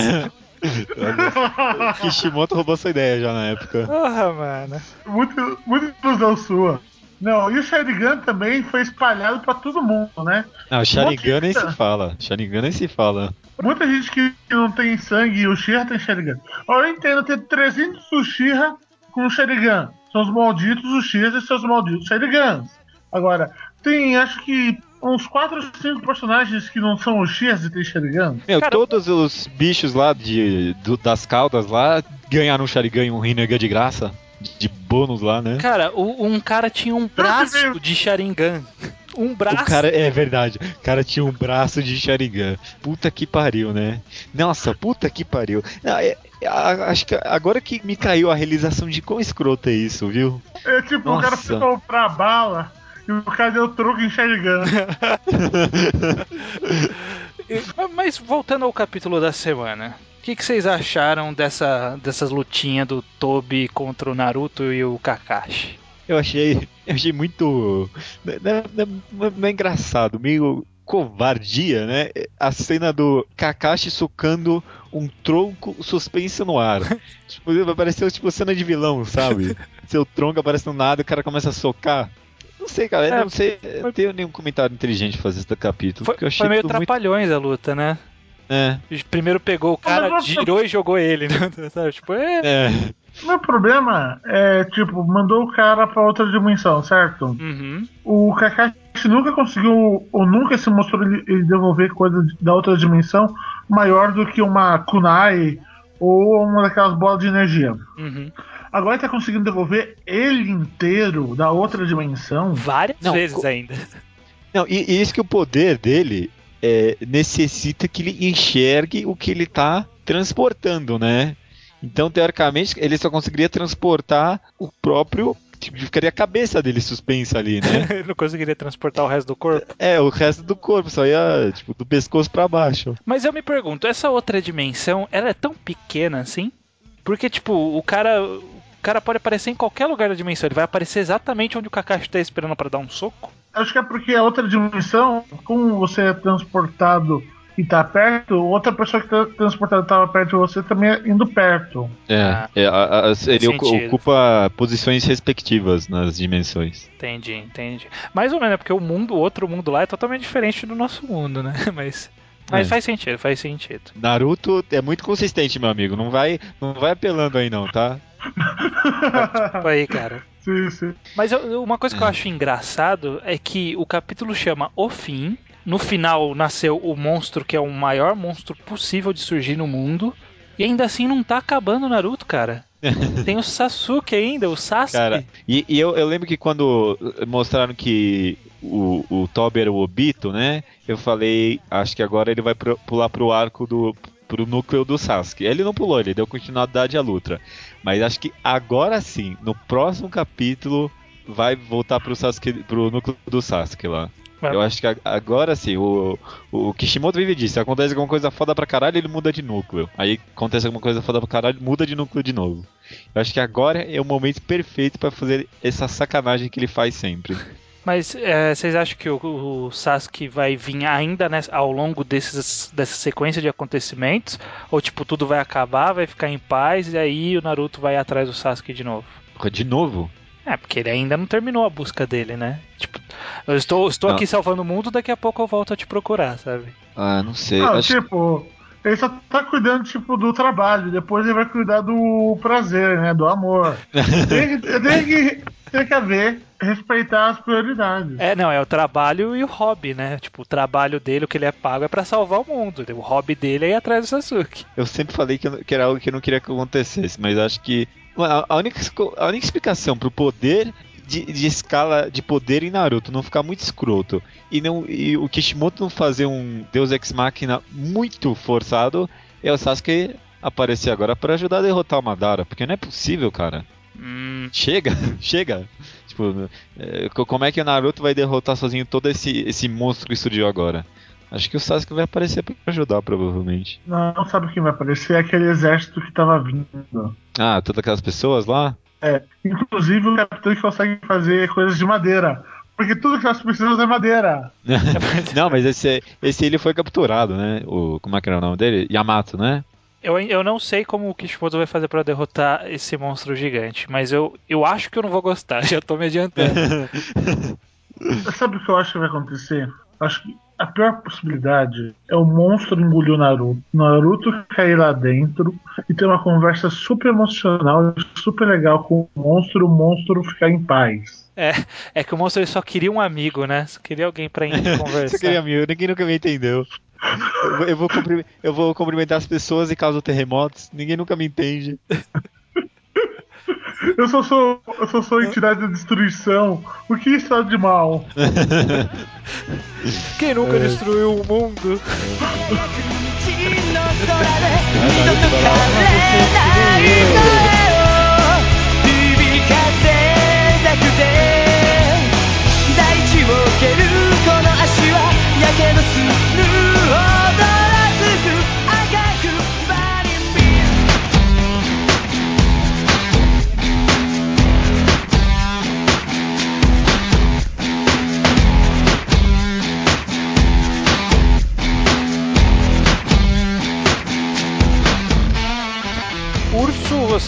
[SPEAKER 2] (laughs)
[SPEAKER 1] Kishimoto roubou sua ideia já na época.
[SPEAKER 2] Porra, mano.
[SPEAKER 3] Muito, muita ilusão sua. Não, e o Sharingan também foi espalhado pra todo mundo, né?
[SPEAKER 1] Não, Sharingan nem se fala. Sharingan nem se fala.
[SPEAKER 3] Muita gente que não tem sangue e o Shira tem Sharingan. Ó, Eu entendo ter 300 Uchiha com Sharingan. São os malditos Uchihas e seus malditos Sharigans. Agora, tem acho que uns 4 ou 5 personagens que não são Uchihas e tem Sharingan.
[SPEAKER 1] Meu,
[SPEAKER 2] Cara,
[SPEAKER 1] todos os bichos lá de, do- das caudas lá ganharam um Sharingan e um Rinnegan de graça. De bônus lá, né?
[SPEAKER 2] Cara, o- um cara tinha um braço de Sharingan. Um braço.
[SPEAKER 1] O cara, é verdade, o cara tinha um braço de Sharingan. Puta que pariu, né? Nossa, puta que pariu. Não, é- é, acho que agora que me caiu a realização de quão escroto é isso, viu?
[SPEAKER 3] É tipo, o cara
[SPEAKER 1] Nossa.
[SPEAKER 3] foi comprar bala e o cara deu troco enxergando.
[SPEAKER 2] E- Mas voltando ao capítulo da semana. O que, que vocês acharam dessa, dessas lutinhas do Tobi contra o Naruto e o Kakashi?
[SPEAKER 1] Eu achei, eu achei muito. Não, não- não é engraçado, meio covardia, né? A cena do Kakashi socando um tronco suspenso no ar. (laughs) tipo, pareceu tipo cena de vilão, sabe? (laughs) Seu tronco aparece no nada e o cara começa a socar. Não sei, cara, eu
[SPEAKER 2] É,
[SPEAKER 1] não sei, eu não tenho nenhum comentário inteligente pra fazer esse capítulo.
[SPEAKER 2] Foi,
[SPEAKER 1] porque eu achei
[SPEAKER 2] foi meio
[SPEAKER 1] tudo muito.
[SPEAKER 2] trapalhões a luta, né?
[SPEAKER 1] É,
[SPEAKER 2] Primeiro pegou o cara,
[SPEAKER 3] Mas você-
[SPEAKER 2] girou e jogou ele, né? (laughs) Sabe? Tipo, é.
[SPEAKER 1] é.
[SPEAKER 3] Meu problema é, tipo, mandou o cara pra outra dimensão, certo?
[SPEAKER 2] Uhum.
[SPEAKER 3] O Kakashi nunca conseguiu, ou nunca se mostrou ele, ele devolver coisa da outra dimensão maior do que uma kunai ou uma daquelas bolas de energia.
[SPEAKER 2] Uhum.
[SPEAKER 3] Agora ele tá conseguindo devolver ele inteiro da outra dimensão.
[SPEAKER 2] Várias
[SPEAKER 1] Não,
[SPEAKER 2] vezes ainda.
[SPEAKER 1] Não, e, e isso que o poder dele é, necessita que ele enxergue o que ele tá transportando, né? Então, teoricamente, ele só conseguiria transportar o próprio. Tipo, ficaria a cabeça dele suspensa ali, né? (laughs)
[SPEAKER 2] Ele não conseguiria transportar o resto do corpo.
[SPEAKER 1] é, o resto do corpo, só ia, tipo, do pescoço pra baixo.
[SPEAKER 2] Mas eu me pergunto, essa outra dimensão, ela é tão pequena assim? Porque, tipo, o cara. O cara pode aparecer em qualquer lugar da dimensão. Ele vai aparecer exatamente onde o Kakashi tá esperando pra dar um soco.
[SPEAKER 3] Acho que é porque a outra dimensão, como você é transportado e tá perto, outra pessoa que tá transportada estava perto de você também é indo perto.
[SPEAKER 1] É,
[SPEAKER 2] Ah,
[SPEAKER 1] é, a- a- ele
[SPEAKER 2] sentido.
[SPEAKER 1] ocupa posições respectivas nas dimensões.
[SPEAKER 2] Entendi, entendi. Mais ou menos, é porque o mundo, o outro mundo lá é totalmente diferente do nosso mundo, né? (laughs) Mas. Mas
[SPEAKER 1] É.
[SPEAKER 2] faz sentido, faz sentido.
[SPEAKER 1] Naruto é muito consistente, meu amigo. Não vai, não vai apelando aí, não, tá?
[SPEAKER 2] Tipo aí, cara. (laughs)
[SPEAKER 3] sim, sim.
[SPEAKER 2] Mas eu- uma coisa que eu acho engraçado é que o capítulo chama O Fim. No final nasceu o monstro que é o maior monstro possível de surgir no mundo. E ainda assim não tá acabando o Naruto, cara. (laughs) Tem o Sasuke ainda, o Sasuke.
[SPEAKER 1] Cara, e, e eu, eu lembro que quando mostraram que o, o Toby era o Obito, né? Eu falei, acho que agora ele vai pro- pular pro arco do. Pro núcleo do Sasuke. Ele não pulou, ele deu continuidade à luta. Mas acho que agora sim, no próximo capítulo, vai voltar pro, Sasuke, pro núcleo do Sasuke lá.
[SPEAKER 2] Vai.
[SPEAKER 1] Eu acho que agora sim, o, o Kishimoto vive disso. Acontece alguma coisa foda pra caralho, ele muda de núcleo. Aí acontece alguma coisa foda pra caralho, muda de núcleo de novo. Eu acho que agora é o momento perfeito pra fazer essa sacanagem que ele faz sempre. (laughs)
[SPEAKER 2] Mas é, vocês acham que o, o Sasuke vai vir ainda nessa- ao longo desses, dessa sequência de acontecimentos? Ou tipo, tudo vai acabar, vai ficar em paz e aí o Naruto vai atrás do Sasuke de novo?
[SPEAKER 1] De novo?
[SPEAKER 2] É, porque ele ainda não terminou a busca dele, né? Tipo, eu estou, estou
[SPEAKER 1] Não.
[SPEAKER 2] aqui salvando o mundo, daqui a pouco eu volto a te procurar, sabe?
[SPEAKER 1] Ah, não sei.
[SPEAKER 3] Não,
[SPEAKER 1] acho-
[SPEAKER 3] tipo, ele só tá cuidando, tipo, do trabalho, depois ele vai cuidar do prazer, né? Do amor. tem, que- tem que, tem que haver, respeitar as prioridades.
[SPEAKER 2] É, não, é o trabalho e o hobby, né? Tipo, o trabalho dele, o que ele é pago é pra salvar o mundo. O hobby dele é ir atrás do Sasuke.
[SPEAKER 1] Eu sempre falei que, que era algo que eu não queria que acontecesse, mas acho que. A única, a única explicação pro poder de, de escala de poder em Naruto não ficar muito escroto e, não, e o Kishimoto não fazer um Deus Ex Machina muito forçado é o Sasuke aparecer agora pra ajudar a derrotar o Madara, porque não é possível, cara.
[SPEAKER 2] Hum,
[SPEAKER 1] Chega, (laughs) chega. Tipo, co- como é que o Naruto vai derrotar sozinho todo esse, esse monstro que surgiu agora? Acho que o Sasuke vai aparecer pra ajudar, provavelmente.
[SPEAKER 3] Não sabe quem vai aparecer, é aquele exército que tava vindo.
[SPEAKER 1] Ah, todas aquelas pessoas lá?
[SPEAKER 3] É, inclusive o capitão consegue fazer coisas de madeira. Porque tudo que nós precisamos é madeira. (laughs)
[SPEAKER 1] Não, mas esse, esse ele foi capturado, né? O, como é que era o nome dele? Yamato, né?
[SPEAKER 2] eu, eu não sei como o Kishimoto vai fazer pra derrotar esse monstro gigante, mas eu, eu acho que eu não vou gostar, (laughs) já tô me adiantando. (laughs)
[SPEAKER 3] Sabe o que eu acho que vai acontecer? Acho que a pior possibilidade é o monstro engolir o Naruto. Naruto cair lá dentro e ter uma conversa super emocional, super legal com o monstro, e o monstro ficar em paz.
[SPEAKER 2] É, é que o monstro ele só queria um amigo, né? Só queria alguém pra ir (laughs) conversar.
[SPEAKER 1] Você queria mil, ninguém nunca me entendeu. Eu, vou- eu vou cumpri- eu vou cumprimentar as pessoas e causam terremotos, ninguém nunca me entende. (laughs)
[SPEAKER 3] Eu só sou, eu só sou entidade da destruição. O que está de mal? (laughs)
[SPEAKER 2] Quem nunca destruiu o mundo?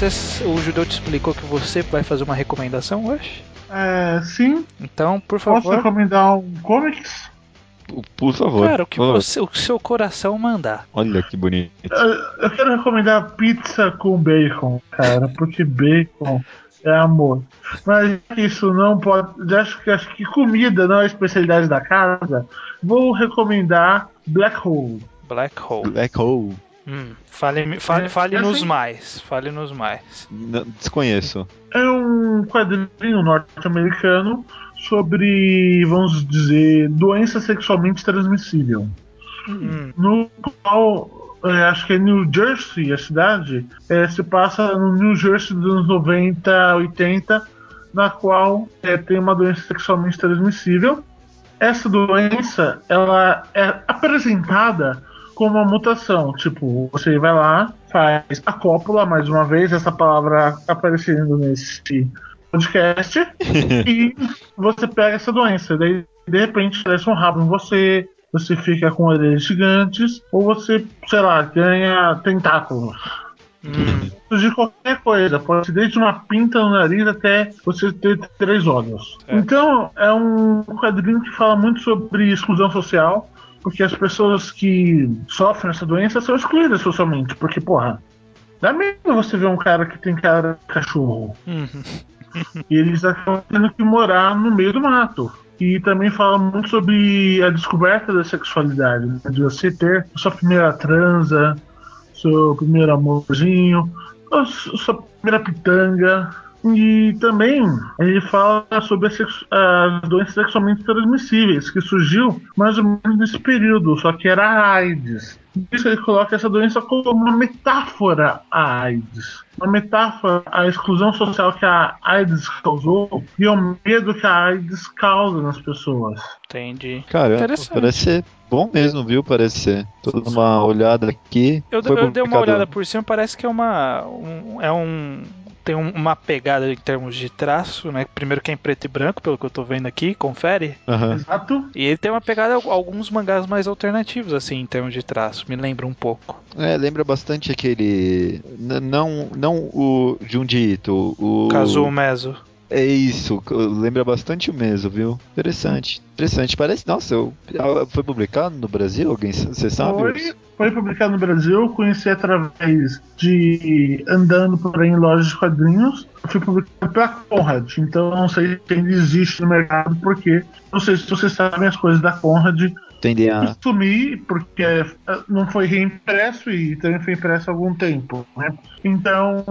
[SPEAKER 2] Você, o judeu te explicou que você vai fazer uma recomendação hoje?
[SPEAKER 3] É, sim,
[SPEAKER 2] Então, por
[SPEAKER 3] posso
[SPEAKER 2] favor,
[SPEAKER 3] recomendar um comics?
[SPEAKER 1] Por favor.
[SPEAKER 2] cara, o que você, o seu coração mandar.
[SPEAKER 1] Olha que bonito.
[SPEAKER 3] Eu, eu quero recomendar pizza com bacon, cara, porque bacon é amor. Mas isso não pode. Acho que, acho que comida não é a especialidade da casa. Vou recomendar Black Hole.
[SPEAKER 2] Black Hole.
[SPEAKER 1] Black Hole.
[SPEAKER 2] Hum, fale fale,
[SPEAKER 3] É,
[SPEAKER 2] fale
[SPEAKER 3] é
[SPEAKER 2] nos
[SPEAKER 3] assim.
[SPEAKER 2] mais. Fale nos mais.
[SPEAKER 1] Não- desconheço.
[SPEAKER 3] É um quadrinho norte-americano sobre, vamos dizer, doença sexualmente transmissível.
[SPEAKER 2] Hum,
[SPEAKER 3] no qual é, acho que é New Jersey, a cidade, é, se passa no New Jersey dos anos 90, 80, na qual é, tem uma doença sexualmente transmissível. Essa doença ela é apresentada como uma mutação, tipo, você vai lá, faz a cópula, mais uma vez, essa palavra aparecendo nesse podcast, (laughs) e você pega essa doença, daí de repente cresce um rabo em você, você fica com orelhas gigantes, ou você, sei lá, ganha tentáculos.
[SPEAKER 2] hum,
[SPEAKER 3] De qualquer coisa, pode ser desde uma pinta no nariz até você ter três olhos.
[SPEAKER 2] É.
[SPEAKER 3] Então, é um quadrinho que fala muito sobre exclusão social, porque as pessoas que sofrem essa doença são excluídas socialmente, porque, porra, dá medo você ver um cara que tem cara de cachorro.
[SPEAKER 2] hum,
[SPEAKER 3] E eles acabam tendo que morar no meio do mato. E também fala muito sobre a descoberta da sexualidade, né? de você ter sua primeira transa, seu primeiro amorzinho, sua primeira pitanga. E também ele fala sobre as, sexu- as doenças sexualmente transmissíveis, que surgiu mais ou menos nesse período, só que era a AIDS. Por isso ele coloca essa doença como uma metáfora à AIDS. Uma metáfora à exclusão social que a AIDS causou e ao medo que a AIDS causa nas pessoas.
[SPEAKER 2] entendi.
[SPEAKER 1] Cara, parece ser bom mesmo, viu? Parece ser. Tô dando uma olhada aqui.
[SPEAKER 2] Eu,
[SPEAKER 1] Foi
[SPEAKER 2] eu dei uma olhada por cima, parece que é uma. um- é um. Tem um- uma pegada em termos de traço, né? Primeiro que é em preto e branco, pelo que eu tô vendo aqui, confere.
[SPEAKER 1] Aham.
[SPEAKER 3] Exato.
[SPEAKER 2] E ele tem uma pegada, alguns mangás mais alternativos, assim, em termos de traço. Me lembra um pouco.
[SPEAKER 1] É, lembra bastante aquele. n- Não, não o Junji Ito, o.
[SPEAKER 2] Kazuo Meso.
[SPEAKER 1] É isso, lembra bastante o mesmo, viu? Interessante. Interessante. Parece. Nossa, eu- ah, foi publicado no Brasil? Alguém. Você sabe?
[SPEAKER 3] Foi, foi publicado no Brasil, conheci através de andando por aí em lojas de quadrinhos. Foi publicado pela Conrad, então eu não sei se ainda existe no mercado, porque não sei se vocês sabem as coisas da Conrad.
[SPEAKER 1] Tendem a.
[SPEAKER 3] Sumi, porque não foi reimpresso e também foi impresso há algum tempo, né? Então,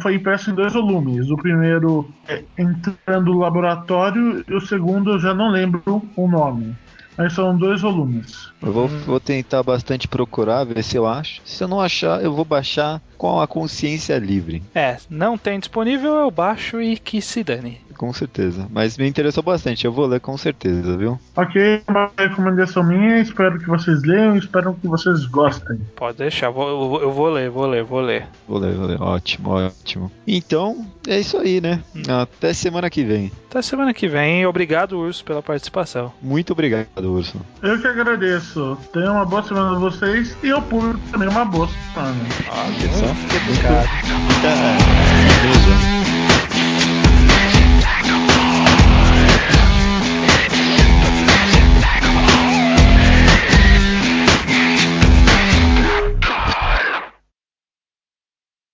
[SPEAKER 3] foi impresso em dois volumes. O primeiro é Entrando no Laboratório e o segundo eu já não lembro o nome. Mas são dois volumes.
[SPEAKER 1] Eu vou, vou tentar bastante procurar, ver se eu acho. Se eu não achar, eu vou baixar com a consciência livre.
[SPEAKER 2] É, não tem disponível, eu baixo e que se dane.
[SPEAKER 1] Com certeza. Mas me interessou bastante, eu vou ler com certeza, viu?
[SPEAKER 3] Ok, uma recomendação minha. Espero que vocês leiam, espero que vocês gostem.
[SPEAKER 2] Pode deixar, vou- eu, vou- eu vou ler, vou ler, vou ler.
[SPEAKER 1] Vou ler, vou ler. Ótimo, ótimo. Então, é isso aí, né? Até semana que vem.
[SPEAKER 2] Até semana que vem. Obrigado, Urso, pela participação.
[SPEAKER 1] Muito obrigado, Urso.
[SPEAKER 3] Eu que agradeço. Tenham uma boa semana vocês e ao público também uma boa semana.
[SPEAKER 1] Olha só. Muito, muita beleza.